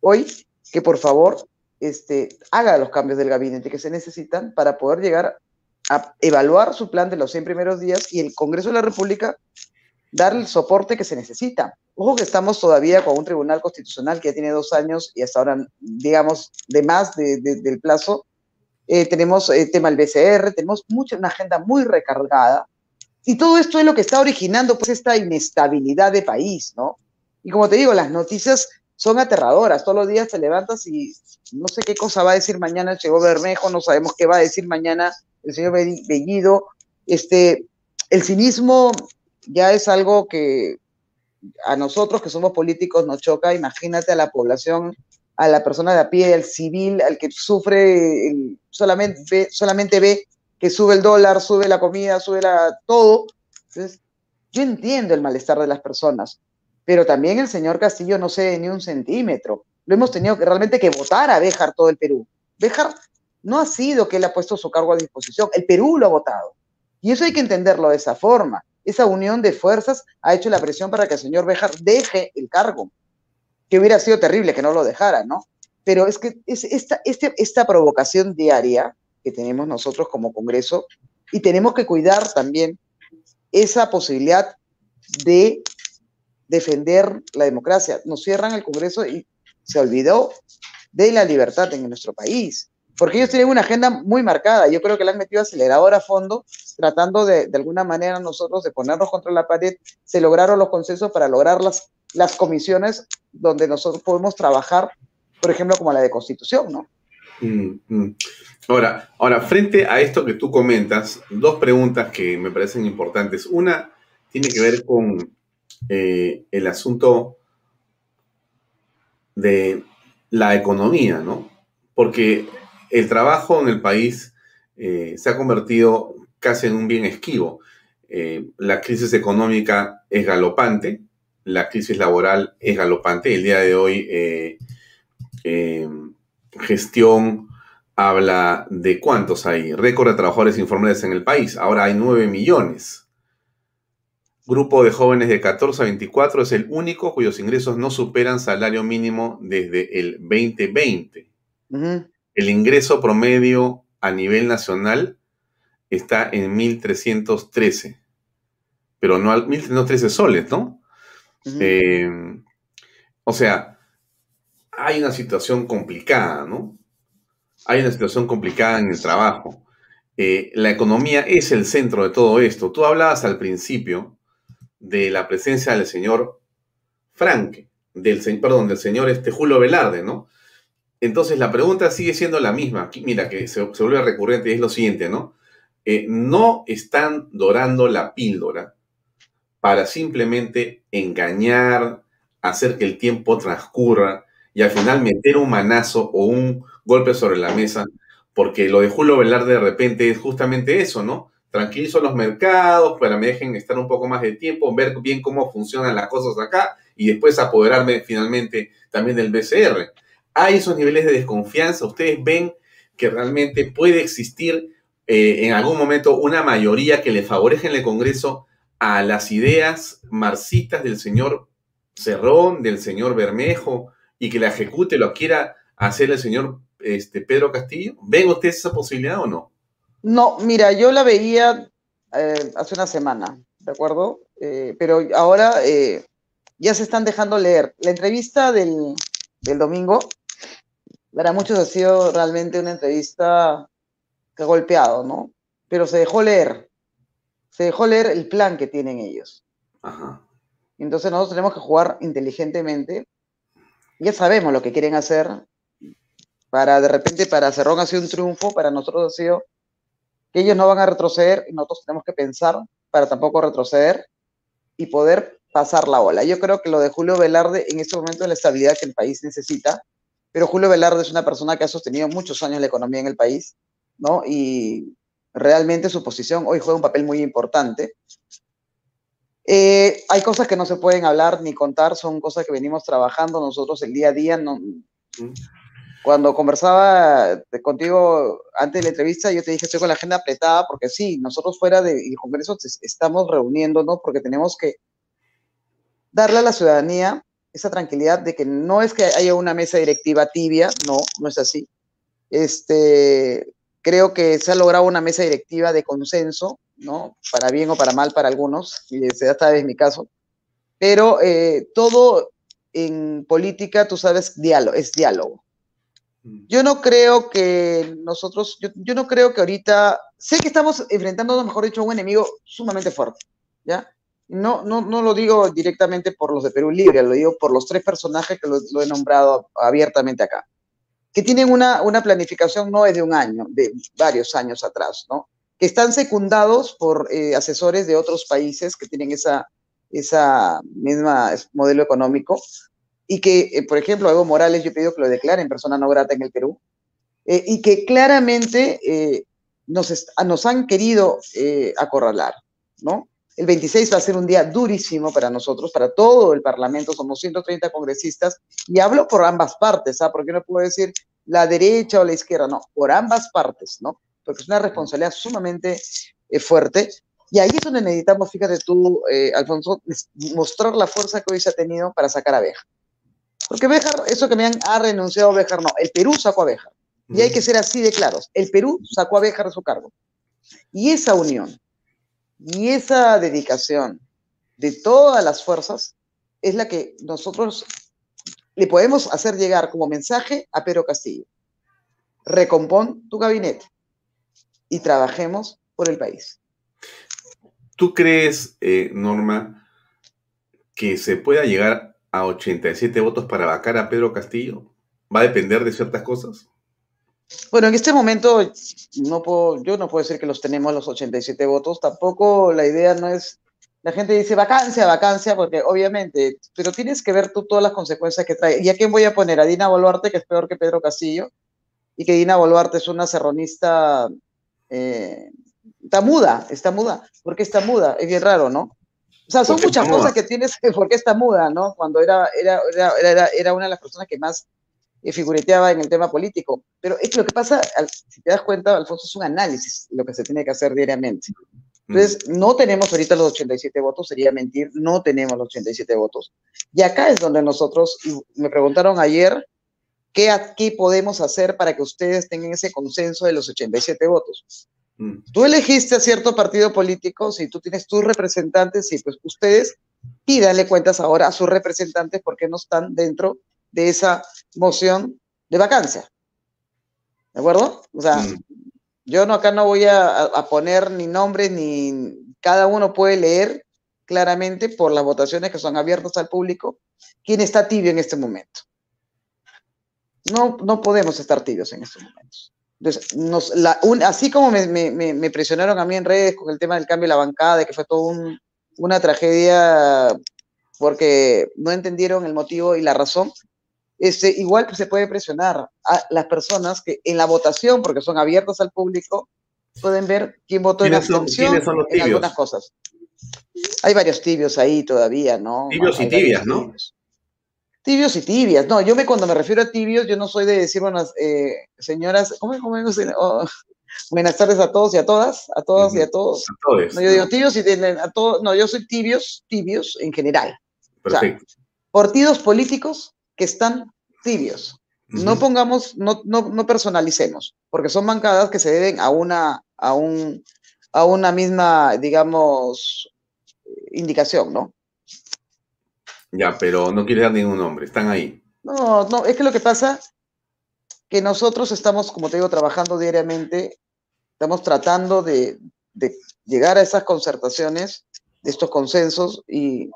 [SPEAKER 3] hoy, que por favor este, haga los cambios del gabinete que se necesitan para poder llegar a evaluar su plan de los 100 primeros días y el Congreso de la República dar el soporte que se necesita. Ojo que estamos todavía con un tribunal constitucional que ya tiene dos años y hasta ahora, digamos, de más del plazo. Eh, tenemos el tema del BCR, tenemos mucha, una agenda muy recargada. Y todo esto es lo que está originando pues esta inestabilidad de país, ¿no? Y como te digo, las noticias son aterradoras. Todos los días te levantas y no sé qué cosa va a decir mañana señor Bermejo, no sabemos qué va a decir mañana el señor Bellido. Este, el cinismo ya es algo que a nosotros que somos políticos nos choca. Imagínate a la población, a la persona de a pie, al civil, al que sufre, solamente, ve, solamente ve que sube el dólar, sube la comida, sube todo. Entonces, yo entiendo el malestar de las personas, pero también el señor Castillo no cede ni un centímetro. Lo hemos tenido que realmente que votar a Béjar todo el Perú. Béjar no ha sido que él ha puesto su cargo a disposición, el Perú lo ha votado. Y eso hay que entenderlo de esa forma. Esa unión de fuerzas ha hecho la presión para que el señor Béjar deje el cargo, que hubiera sido terrible que no lo dejara, ¿no? Pero es que es esta, este, esta provocación diaria que tenemos nosotros como Congreso y tenemos que cuidar también esa posibilidad de defender la democracia. Nos cierran el Congreso y se olvidó de la libertad en nuestro país, porque ellos tienen una agenda muy marcada. Yo creo que la han metido acelerador a fondo, tratando de, de alguna manera nosotros de ponernos contra la pared. Se lograron los consensos para lograr las, las comisiones donde nosotros podemos trabajar, por ejemplo, como la de Constitución, ¿no?
[SPEAKER 1] Mm, mm. Ahora, ahora, frente a esto que tú comentas, dos preguntas que me parecen importantes. Una tiene que ver con eh, el asunto de la economía, ¿no? Porque el trabajo en el país eh, se ha convertido casi en un bien esquivo. Eh, la crisis económica es galopante, la crisis laboral es galopante. El día de hoy, gestión habla de cuántos hay. Récord de trabajadores informales en el país. Ahora hay 9 millones grupo de jóvenes de 14 a 24 es el único cuyos ingresos no superan salario mínimo desde el 2020. El ingreso promedio a nivel nacional está en 1.313, pero no al 1.313 soles, ¿no? Eh, o sea, hay una situación complicada, ¿no? Hay una situación complicada en el trabajo. Eh, la economía es el centro de todo esto. Tú hablabas al principio de la presencia del señor Frank, del, perdón, del señor este Julio Velarde, ¿no? Entonces la pregunta sigue siendo la misma. Mira, que se, vuelve recurrente y es lo siguiente, ¿no? Eh, no están dorando la píldora para simplemente engañar, hacer que el tiempo transcurra y al final meter un manazo o un golpe sobre la mesa, porque lo de Julio Velarde de repente es justamente eso, ¿no? tranquilizo los mercados para me dejen estar un poco más de tiempo, ver bien cómo funcionan las cosas acá y después apoderarme finalmente también del BCR. Hay esos niveles de desconfianza. Ustedes ven que realmente puede existir eh, en algún momento una mayoría que le favorezca en el Congreso a las ideas marxistas del señor Cerrón, del señor Bermejo, y que la ejecute, lo quiera hacer el señor este, Pedro Castillo. ¿Ven ustedes esa posibilidad o no?
[SPEAKER 3] No, mira, yo la veía eh, hace una semana, ¿de acuerdo? Eh, pero ahora ya se están dejando leer. La entrevista del, domingo, para muchos ha sido realmente una entrevista que ha golpeado, ¿no? Pero se dejó leer. se dejó leer el plan que tienen ellos. Entonces nosotros tenemos que jugar inteligentemente. Ya sabemos lo que quieren hacer. Para de repente, para Cerrón ha sido un triunfo, para nosotros ha sido que ellos no van a retroceder y nosotros tenemos que pensar para tampoco retroceder y poder pasar la ola. Yo creo que lo de Julio Velarde en este momento es la estabilidad que el país necesita, pero Julio Velarde es una persona que ha sostenido muchos años la economía en el país, ¿no? Y realmente su posición hoy juega un papel muy importante. Eh, hay cosas que no se pueden hablar ni contar, son cosas que venimos trabajando nosotros el día a día. Cuando conversaba contigo antes de la entrevista, yo te dije, estoy con la agenda apretada, porque sí, nosotros fuera del Congreso estamos reuniéndonos porque tenemos que darle a la ciudadanía esa tranquilidad de que no es que haya una mesa directiva tibia, no, no es así. Este, creo que se ha logrado una mesa directiva de consenso, ¿no? Para bien o para mal para algunos, y ese hasta es mi caso. Pero eh, todo en política, tú sabes, diálogo, es diálogo. Mm. Yo no creo que nosotros, yo, yo no creo que ahorita, sé que estamos enfrentando, mejor dicho, a un enemigo sumamente fuerte, ¿ya? No, no, no lo digo directamente por los de Perú Libre, lo digo por los tres personajes que lo, he nombrado abiertamente acá, que tienen una, una planificación no es de un año, de varios años atrás, ¿no? Que están secundados por eh, asesores de otros países que tienen esa, esa misma modelo económico y que, eh, por ejemplo, Evo Morales yo he pedido que lo declare en persona no grata en el Perú eh, y que claramente nos, nos han querido acorralar, ¿no? El 26 va a ser un día durísimo para nosotros, para todo el Parlamento, somos 130 congresistas, y hablo por ambas partes, ¿ah? Porque no puedo decir la derecha o la izquierda, no, por ambas partes, ¿no? Porque es una responsabilidad sumamente eh, fuerte. Y ahí es donde necesitamos, fíjate tú, eh, Alfonso, mostrar la fuerza que hoy se ha tenido para sacar a Béjar. Porque Béjar, eso que me han ha renunciado Béjar, no, el Perú sacó a Béjar. Y hay que ser así de claros. El Perú sacó a Béjar de su cargo. Y esa unión, y esa dedicación de todas las fuerzas es la que nosotros le podemos hacer llegar como mensaje a Pedro Castillo. Recompón tu gabinete y trabajemos por el país.
[SPEAKER 1] ¿Tú crees, eh, Norma, que se pueda llegar a 87 votos para vacar a Pedro Castillo? ¿Va a depender de ciertas cosas?
[SPEAKER 3] Bueno, en este momento no puedo, yo no puedo decir que los tenemos los 87 votos, tampoco la idea no es, la gente dice vacancia, vacancia, porque obviamente, pero tienes que ver tú todas las consecuencias que trae. ¿Y a quién voy a poner? A Dina Boluarte, que es peor que Pedro Castillo, y que Dina Boluarte es una serronista, eh, está muda, está muda. ¿Por qué está muda? Es bien raro, ¿no? O sea, son muchas cosas que tienes, ¿por qué está muda, no? Cuando era, era, era, era una de las personas que más figureteaba en el tema político. Pero es lo que pasa, si te das cuenta, Alfonso, es un análisis lo que se tiene que hacer diariamente. Entonces, mm. no tenemos ahorita los 87 votos, sería mentir, no tenemos los 87 votos. Y acá es donde nosotros, me preguntaron ayer, ¿qué, ¿qué podemos hacer para que ustedes tengan ese consenso de los 87 votos? Mm. Tú elegiste a cierto partido político, si tú tienes tus representantes, y pues ustedes pídanle cuentas ahora a sus representantes porque no están dentro de esa moción de vacancia. ¿De acuerdo? O sea, mm. yo no acá no voy a, poner ni nombres ni cada uno puede leer claramente por las votaciones que son abiertas al público quién está tibio en este momento. No, no podemos estar tibios en estos momentos. Entonces, nos, así como me, me, presionaron a mí en redes con el tema del cambio de la bancada, que fue todo una tragedia porque no entendieron el motivo y la razón, este, igual que se puede presionar a las personas que en la votación, porque son abiertas al público, pueden ver quién votó en abstención en algunas cosas. Hay varios tibios ahí todavía, ¿no?
[SPEAKER 1] Tibios y tibias, ¿no?
[SPEAKER 3] Tibios. y tibias. No, yo me cuando me refiero a tibios, yo no soy de decir, bueno, eh, señoras, ¿cómo, cómo oh, buenas tardes a todos y a todas, a todas y a todos. A todos. No, yo digo tibios y a todos, no, yo soy tibios, tibios en general. Perfecto. partidos políticos que están tibios. No pongamos, no, no, personalicemos, porque son bancadas que se deben a una, a un, a una misma, digamos, indicación, ¿no?
[SPEAKER 1] Ya, pero no quiere dar ningún nombre, están ahí.
[SPEAKER 3] No, no, es que lo que pasa que nosotros estamos, como te digo, trabajando diariamente, estamos tratando de, de llegar a esas concertaciones, de estos consensos, y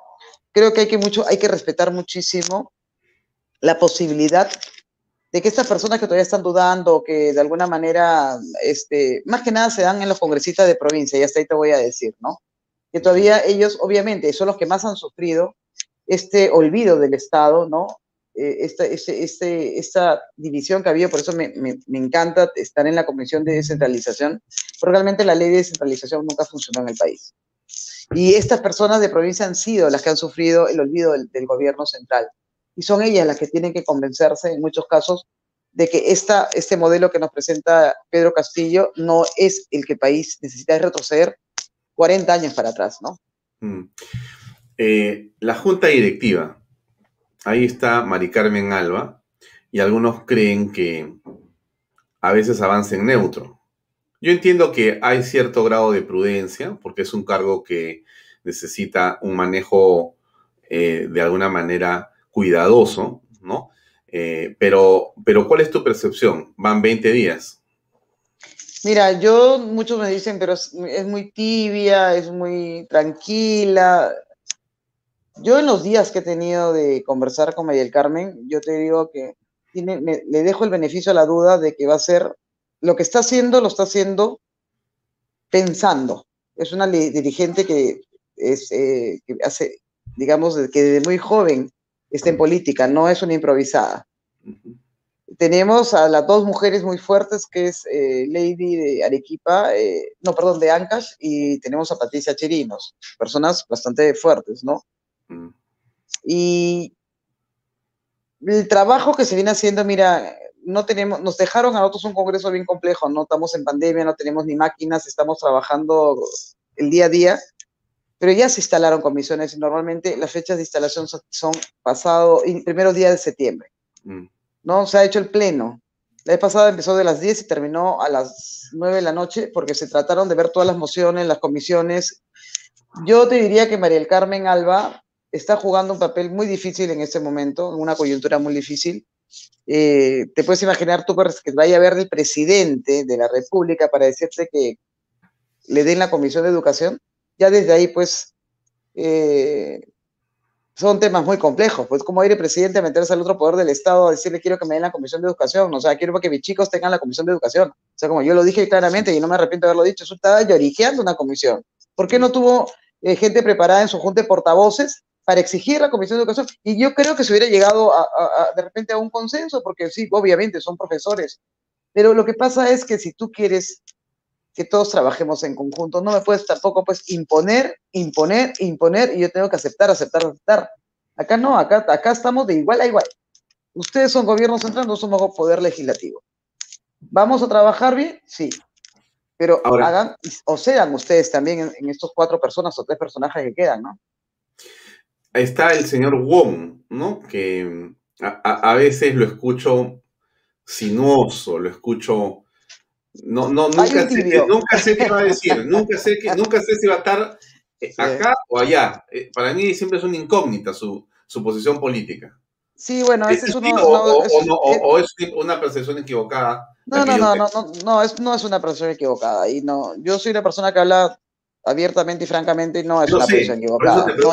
[SPEAKER 3] creo que hay que, mucho, hay que respetar muchísimo la posibilidad de que estas personas que todavía están dudando, que de alguna manera, este, más que nada se dan en los congresistas de provincia, y hasta ahí te voy a decir, ¿no? Que todavía ellos, obviamente, son los que más han sufrido este olvido del Estado, ¿no? Eh, esta, este, este, esta división que había, por eso me, me, me, encanta estar en la Comisión de Descentralización, porque realmente la ley de descentralización nunca funcionó en el país. Y estas personas de provincia han sido las que han sufrido el olvido del, del gobierno central. Y son ellas las que tienen que convencerse, en muchos casos, de que esta, este modelo que nos presenta Pedro Castillo no es el que el país necesita retroceder 40 años para atrás, ¿no?
[SPEAKER 1] Mm. Eh, la junta directiva, ahí está Mari Carmen Alba, y algunos creen que a veces avanza en neutro. Yo entiendo que hay cierto grado de prudencia, porque es un cargo que necesita un manejo eh, de alguna manera cuidadoso, ¿no? Eh, pero, pero, ¿cuál es tu percepción? Van 20 días.
[SPEAKER 3] Mira, yo, muchos me dicen, pero es, muy tibia, es muy tranquila. Yo en los días que he tenido de conversar con María del Carmen, yo te digo que tiene, le dejo el beneficio a la duda de que va a ser, lo que está haciendo, lo está haciendo pensando. Es una dirigente que, es, eh, que hace, digamos, que desde muy joven está en política, no es una improvisada. Uh -huh. Tenemos a las dos mujeres muy fuertes, que es eh, Lady de Arequipa, eh, no, perdón, de Ancash, y tenemos a Patricia Chirinos, personas bastante fuertes, ¿no? Mm. Y el trabajo que se viene haciendo, mira, no tenemos, nos dejaron a nosotros un congreso bien complejo, no estamos en pandemia, no tenemos ni máquinas, estamos trabajando el día a día, pero ya se instalaron comisiones y normalmente las fechas de instalación son, son pasado, el primero día de septiembre. Mm. ¿No? Se ha hecho el pleno. La vez pasada empezó de las 10 y terminó a las 9 de la noche porque se trataron de ver todas las mociones, las comisiones. Yo te diría que María del Carmen Alba está jugando un papel muy difícil en este momento, en una coyuntura muy difícil. Eh, te puedes imaginar tú que vaya a ver el presidente de la República para decirte que le den la comisión de educación. Ya desde ahí, pues, eh, son temas muy complejos. Pues, ¿cómo ir el presidente a meterse al otro poder del Estado a decirle quiero que me den la comisión de educación? O sea, quiero que mis chicos tengan la comisión de educación. O sea, como yo lo dije claramente y no me arrepiento de haberlo dicho, eso estaba lloriqueando una comisión. ¿Por qué no tuvo eh, gente preparada en su junta de portavoces para exigir la Comisión de Educación. Y yo creo que se hubiera llegado a, a, a, de repente a un consenso, porque sí, obviamente son profesores. Pero lo que pasa es que si tú quieres que todos trabajemos en conjunto, no me puedes tampoco pues imponer, imponer, imponer, y yo tengo que aceptar, aceptar, aceptar. Acá no, acá, acá estamos de igual a igual. Ustedes son gobierno central, nosotros somos poder legislativo. ¿Vamos a trabajar bien? Sí. Pero Ahora, hagan, o sean ustedes también en, en estos cuatro personas o tres personajes que quedan, ¿no?
[SPEAKER 1] está el señor Wong, ¿no? Que a, a, veces lo escucho sinuoso, lo escucho. No, no, nunca, sé, nunca sé qué va a decir, [LAUGHS] nunca sé, que, nunca sé si va a estar sí. acá o allá. Eh, para mí siempre es una incógnita su, su posición política.
[SPEAKER 3] Sí, bueno, ese es uno.
[SPEAKER 1] O, no, es, o, no, o, es una percepción equivocada.
[SPEAKER 3] No, no, no, no, no, no, es, no es una percepción equivocada. Y no, yo soy una persona que habla abiertamente y francamente y no es una sé, posición equivocada. No,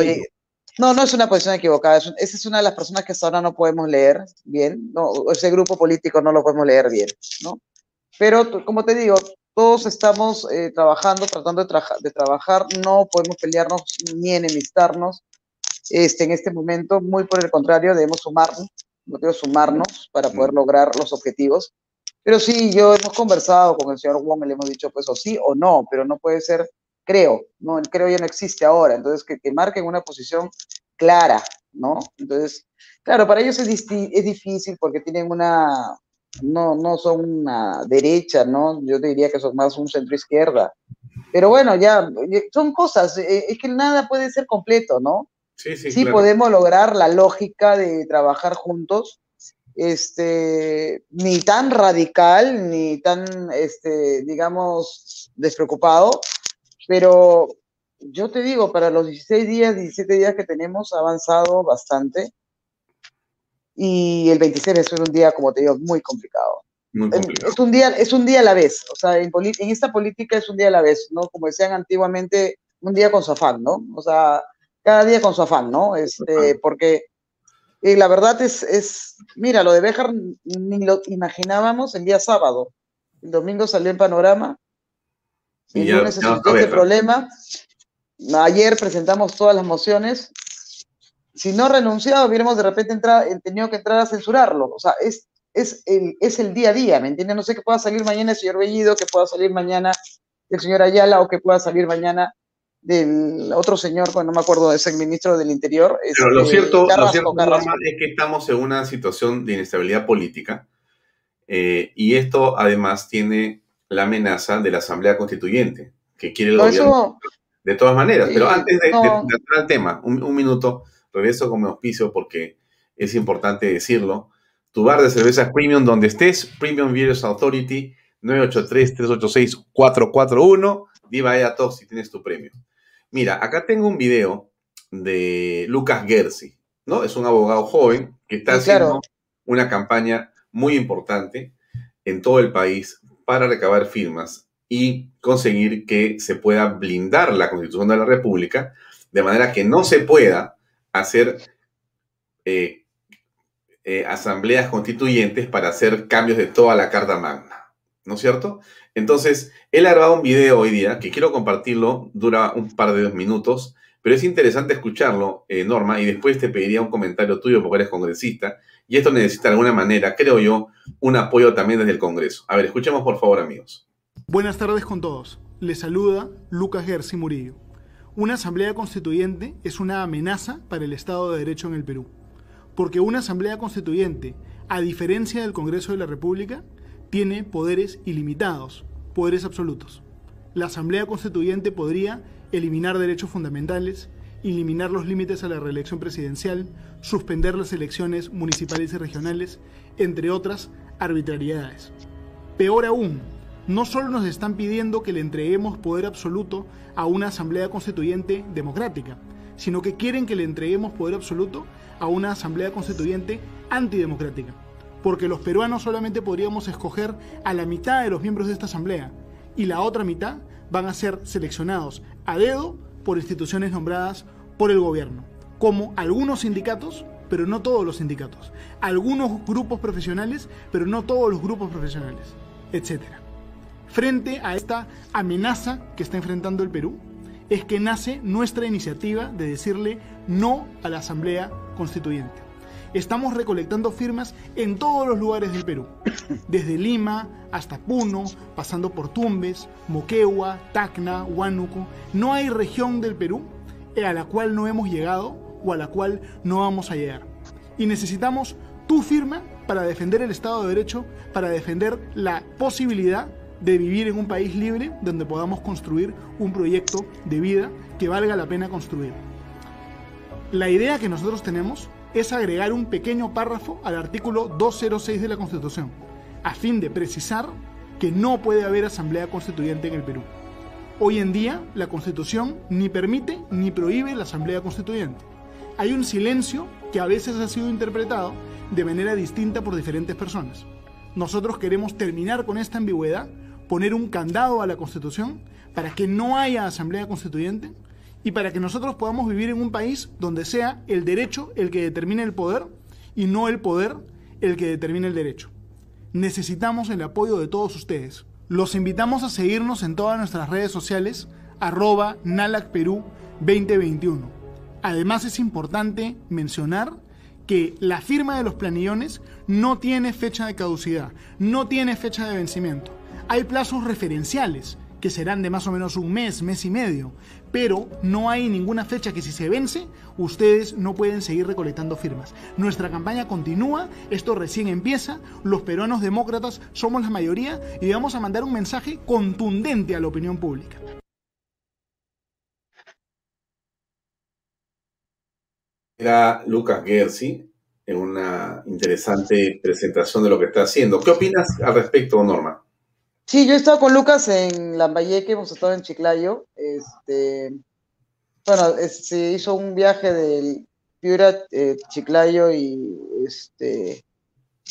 [SPEAKER 3] no, no es una posición equivocada. Es, esa es una de las personas que hasta ahora no podemos leer bien. No, ese grupo político no lo podemos leer bien, ¿no? Pero, como te digo, todos estamos eh, trabajando, tratando de, tra de, trabajar. No podemos pelearnos ni enemistarnos este, en este momento. Muy por el contrario, debemos sumarnos, no debemos sumarnos para poder lograr los objetivos. Pero sí, yo hemos conversado con el señor Wong, le hemos dicho, pues, o sí o no, pero no puede ser creo, no, el creo ya no existe ahora, entonces que, que marquen una posición clara, ¿no? Entonces, claro, para ellos es, es difícil porque tienen una, no, no son una derecha, ¿no? Yo diría que son más un centro izquierda. Pero bueno, ya, son cosas, eh, es que nada puede ser completo, ¿no?
[SPEAKER 1] Sí, sí,
[SPEAKER 3] sí
[SPEAKER 1] claro.
[SPEAKER 3] podemos lograr la lógica de trabajar juntos, este, ni tan radical, ni tan, este, digamos, despreocupado, pero yo te digo, para los 16 días, 17 días que tenemos, ha avanzado bastante. Y el 26 es un día, como te digo, muy complicado. es un día, es un día a la vez, o sea, en, en, esta política es un día a la vez, ¿no? Como decían antiguamente, un día con su afán, ¿no? O sea, cada día con su afán, ¿no? Este, porque y la verdad es, es, mira, lo de Béjar ni lo imaginábamos el día sábado. El domingo salió en panorama. El lunes se este problema. Ayer presentamos todas las mociones. Si no renunciado, hubiéramos de repente entrado, tenido que entrar a censurarlo. O sea, es, es, el, es el día a día, ¿me entiendes? No sé qué pueda salir mañana el señor Bellido, que pueda salir mañana el señor Ayala o que pueda salir mañana del otro señor, bueno, no me acuerdo, es el ministro del Interior.
[SPEAKER 1] Pero lo este, cierto, lo cierto es que estamos en una situación de inestabilidad política eh, y esto además tiene la amenaza de la Asamblea Constituyente, que quiere el gobierno de todas maneras. Pero antes de, entrar al tema, un, minuto, regreso como auspicio porque es importante decirlo. Tu bar de cervezas premium donde estés, Premium Beers Authority, 983-386-441. Viva a todos si tienes tu premio. Mira, acá tengo un video de Lucas Gersi, ¿no? Es un abogado joven que está haciendo una campaña muy importante en todo el país para recabar firmas y conseguir que se pueda blindar la Constitución de la República de manera que no se pueda hacer eh, eh, asambleas constituyentes para hacer cambios de toda la Carta Magna, ¿no es cierto? Entonces, él ha grabado un video hoy día que quiero compartirlo, dura un par de minutos, pero es interesante escucharlo, eh, Norma, y después te pediría un comentario tuyo porque eres congresista, y esto necesita de alguna manera, creo yo, un apoyo también desde el Congreso. A ver, escuchemos por favor, amigos.
[SPEAKER 5] Buenas tardes con todos. Les saluda Lucas Gersi Murillo. Una asamblea constituyente es una amenaza para el Estado de Derecho en el Perú, porque una asamblea constituyente, a diferencia del Congreso de la República, tiene poderes ilimitados, poderes absolutos. La Asamblea Constituyente podría eliminar derechos fundamentales, eliminar los límites a la reelección presidencial, suspender las elecciones municipales y regionales, entre otras arbitrariedades. Peor aún, no solo nos están pidiendo que le entreguemos poder absoluto a una asamblea constituyente democrática, sino que quieren que le entreguemos poder absoluto a una asamblea constituyente antidemocrática porque los peruanos solamente podríamos escoger a la mitad de los miembros de esta asamblea y la otra mitad van a ser seleccionados a dedo por instituciones nombradas por el gobierno, como algunos sindicatos, pero no todos los sindicatos, algunos grupos profesionales, pero no todos los grupos profesionales, etc. Frente a esta amenaza que está enfrentando el Perú, es que nace nuestra iniciativa de decirle no a la Asamblea Constituyente estamos recolectando firmas en todos los lugares del Perú, desde Lima hasta Puno, pasando por Tumbes, Moquegua, Tacna, Huánuco. No hay región del Perú a la cual no hemos llegado o a la cual no vamos a llegar. Y necesitamos tu firma para defender el Estado de Derecho, para defender la posibilidad de vivir en un país libre donde podamos construir un proyecto de vida que valga la pena construir. La idea que nosotros tenemos es agregar un pequeño párrafo al artículo 206 de la Constitución, a fin de precisar que no puede haber asamblea constituyente en el Perú. Hoy en día, la Constitución ni permite ni prohíbe la asamblea constituyente. Hay un silencio que a veces ha sido interpretado de manera distinta por diferentes personas. Nosotros queremos terminar con esta ambigüedad, poner un candado a la Constitución para que no haya asamblea constituyente y para que nosotros podamos vivir en un país donde sea el derecho el que determine el poder y no el poder el que determine el derecho. Necesitamos el apoyo de todos ustedes. Los invitamos a seguirnos en todas nuestras redes sociales, arroba NalacPerú 2021. Además es importante mencionar que la firma de los planillones no tiene fecha de caducidad, no tiene fecha de vencimiento. Hay plazos referenciales que serán de más o menos un mes, mes y medio, pero no hay ninguna fecha que si se vence, ustedes no pueden seguir recolectando firmas. Nuestra campaña continúa, esto recién empieza, los peruanos demócratas somos la mayoría y vamos a mandar un mensaje contundente a la opinión pública.
[SPEAKER 1] Era Lucas Gersi en una interesante presentación de lo que está haciendo. ¿Qué opinas al respecto, Norma?
[SPEAKER 3] Sí, yo he estado con Lucas en Lambayeque, hemos estado en Chiclayo. Este, bueno, se hizo un viaje del Piura, eh, Chiclayo y este,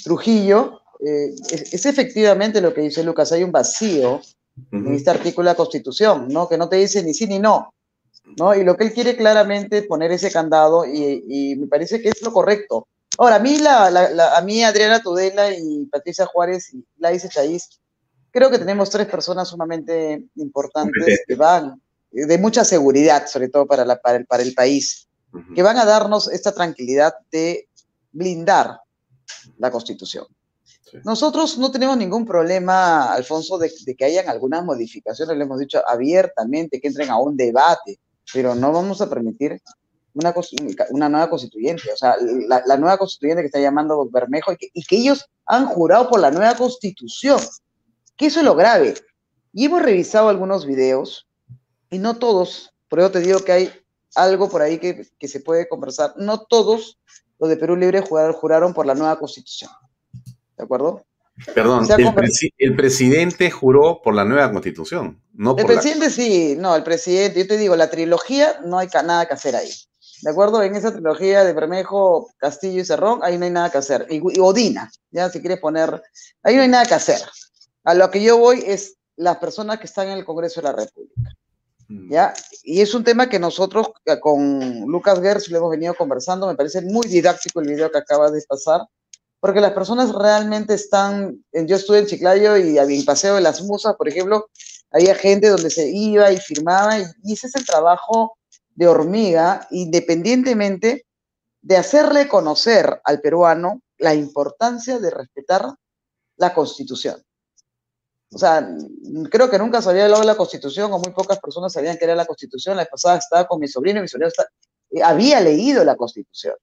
[SPEAKER 3] Trujillo. eh, es, efectivamente lo que dice Lucas, hay un vacío en este artículo de la Constitución, ¿no? Que no te dice ni sí ni no, ¿no? Y lo que él quiere claramente poner ese candado y, me parece que es lo correcto. Ahora, a mí, la, a mí Adriana Tudela y Patricia Juárez y Laís Chaiz, creo que tenemos tres personas sumamente importantes que van, de mucha seguridad, sobre todo para, la, para, el, para el país, que van a darnos esta tranquilidad de blindar la Constitución. Nosotros no tenemos ningún problema, Alfonso, de, que hayan algunas modificaciones, le hemos dicho abiertamente, que entren a un debate, pero no vamos a permitir una, una nueva constituyente, o sea, la, nueva constituyente que está llamando Bermejo y que, y que ellos han jurado por la nueva constitución, que eso es lo grave. Y hemos revisado algunos videos, y no todos, por eso te digo que hay algo por ahí que, que se puede conversar, no todos los de Perú Libre juraron por la nueva constitución. ¿De acuerdo?
[SPEAKER 1] Perdón, el, presidente juró por la nueva constitución, no
[SPEAKER 3] El presidente sí, no, el presidente, yo te digo, la trilogía no hay nada que hacer ahí. ¿De acuerdo? En esa trilogía de Bermejo, Castillo y Cerrón, ahí no hay nada que hacer. Y, Odina, ya si quieres poner, ahí no hay nada que hacer. A lo que yo voy es las personas que están en el Congreso de la República. Mm. ¿Ya? Y es un tema que nosotros eh, con Lucas Gers lo hemos venido conversando, me parece muy didáctico el video que acaba de pasar, porque las personas realmente están, yo estuve en Chiclayo y en Paseo de las Musas, por ejemplo, había gente donde se iba y firmaba, y ese es el trabajo de hormiga, independientemente de hacerle conocer al peruano la importancia de respetar la constitución. O sea, creo que nunca se había hablado de la constitución, o muy pocas personas sabían que era la constitución. La pasada estaba con mi sobrino, y mi sobrino eh, había leído la constitución.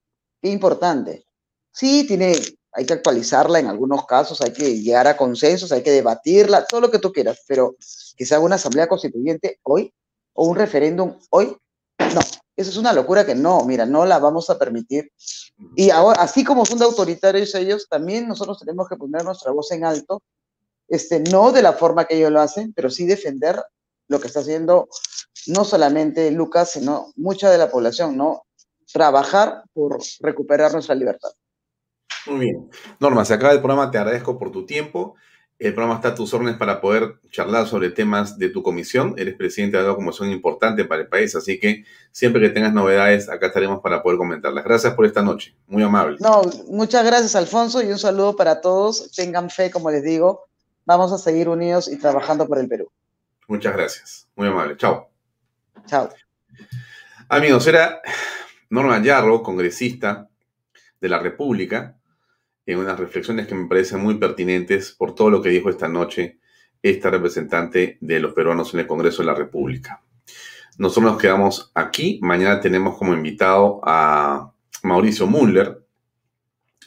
[SPEAKER 3] Qué importante. Sí, tiene hay que actualizarla en algunos casos, hay que llegar a consensos, hay que debatirla, todo lo que tú quieras, pero que se haga una asamblea constituyente hoy o un referéndum hoy, no, eso es una locura que no, mira, no la vamos a permitir. Y ahora, así como son de autoritarios ellos, también nosotros tenemos que poner nuestra voz en alto, este, no de la forma que ellos lo hacen, pero sí defender lo que está haciendo no solamente Lucas, sino mucha de la población, ¿no? Trabajar por recuperar nuestra libertad.
[SPEAKER 1] Muy bien. Norma, se acaba el programa, te agradezco por tu tiempo. El programa está a tus órdenes para poder charlar sobre temas de tu comisión. Eres presidente de una comisión importante para el país, así que siempre que tengas novedades, acá estaremos para poder comentarlas. Gracias por esta noche, muy amable.
[SPEAKER 3] No, muchas gracias, Alfonso, y un saludo para todos. Tengan fe, como les digo. Vamos a seguir unidos y trabajando por el Perú.
[SPEAKER 1] Muchas gracias, muy amable. Chao.
[SPEAKER 3] Chao.
[SPEAKER 1] Amigos, era Norma Yarro, congresista de la República en unas reflexiones que me parecen muy pertinentes por todo lo que dijo esta noche esta representante de los peruanos en el Congreso de la República. Nosotros nos quedamos aquí. Mañana tenemos como invitado a Mauricio Müller,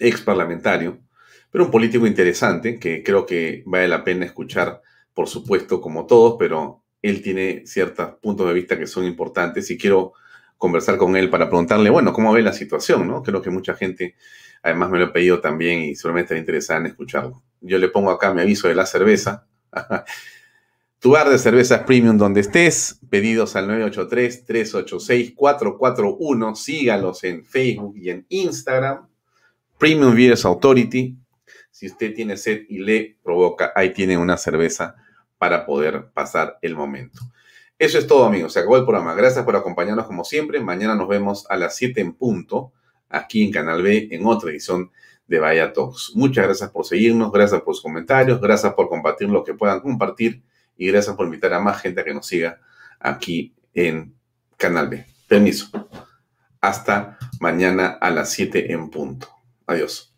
[SPEAKER 1] ex parlamentario, pero un político interesante que creo que vale la pena escuchar, por supuesto, como todos, pero él tiene ciertos puntos de vista que son importantes y quiero conversar con él para preguntarle, bueno, cómo ve la situación, ¿no? Creo que mucha gente Además me lo he pedido también y seguramente está interesada en escucharlo. Yo le pongo acá mi aviso de la cerveza. [LAUGHS] tu bar de cervezas premium donde estés. Pedidos al 983-386-441. Sígalos en Facebook y en Instagram. Premium Beers Authority. Si usted tiene sed y le provoca, ahí tiene una cerveza para poder pasar el momento. Eso es todo, amigos. Se acabó el programa. Gracias por acompañarnos como siempre. Mañana nos vemos a las 7 en punto aquí en Canal B en otra edición de Vaya Talks. Muchas gracias por seguirnos, gracias por sus comentarios, gracias por compartir lo que puedan compartir y gracias por invitar a más gente a que nos siga aquí en Canal B. Permiso. Hasta mañana a las 7 en punto. Adiós.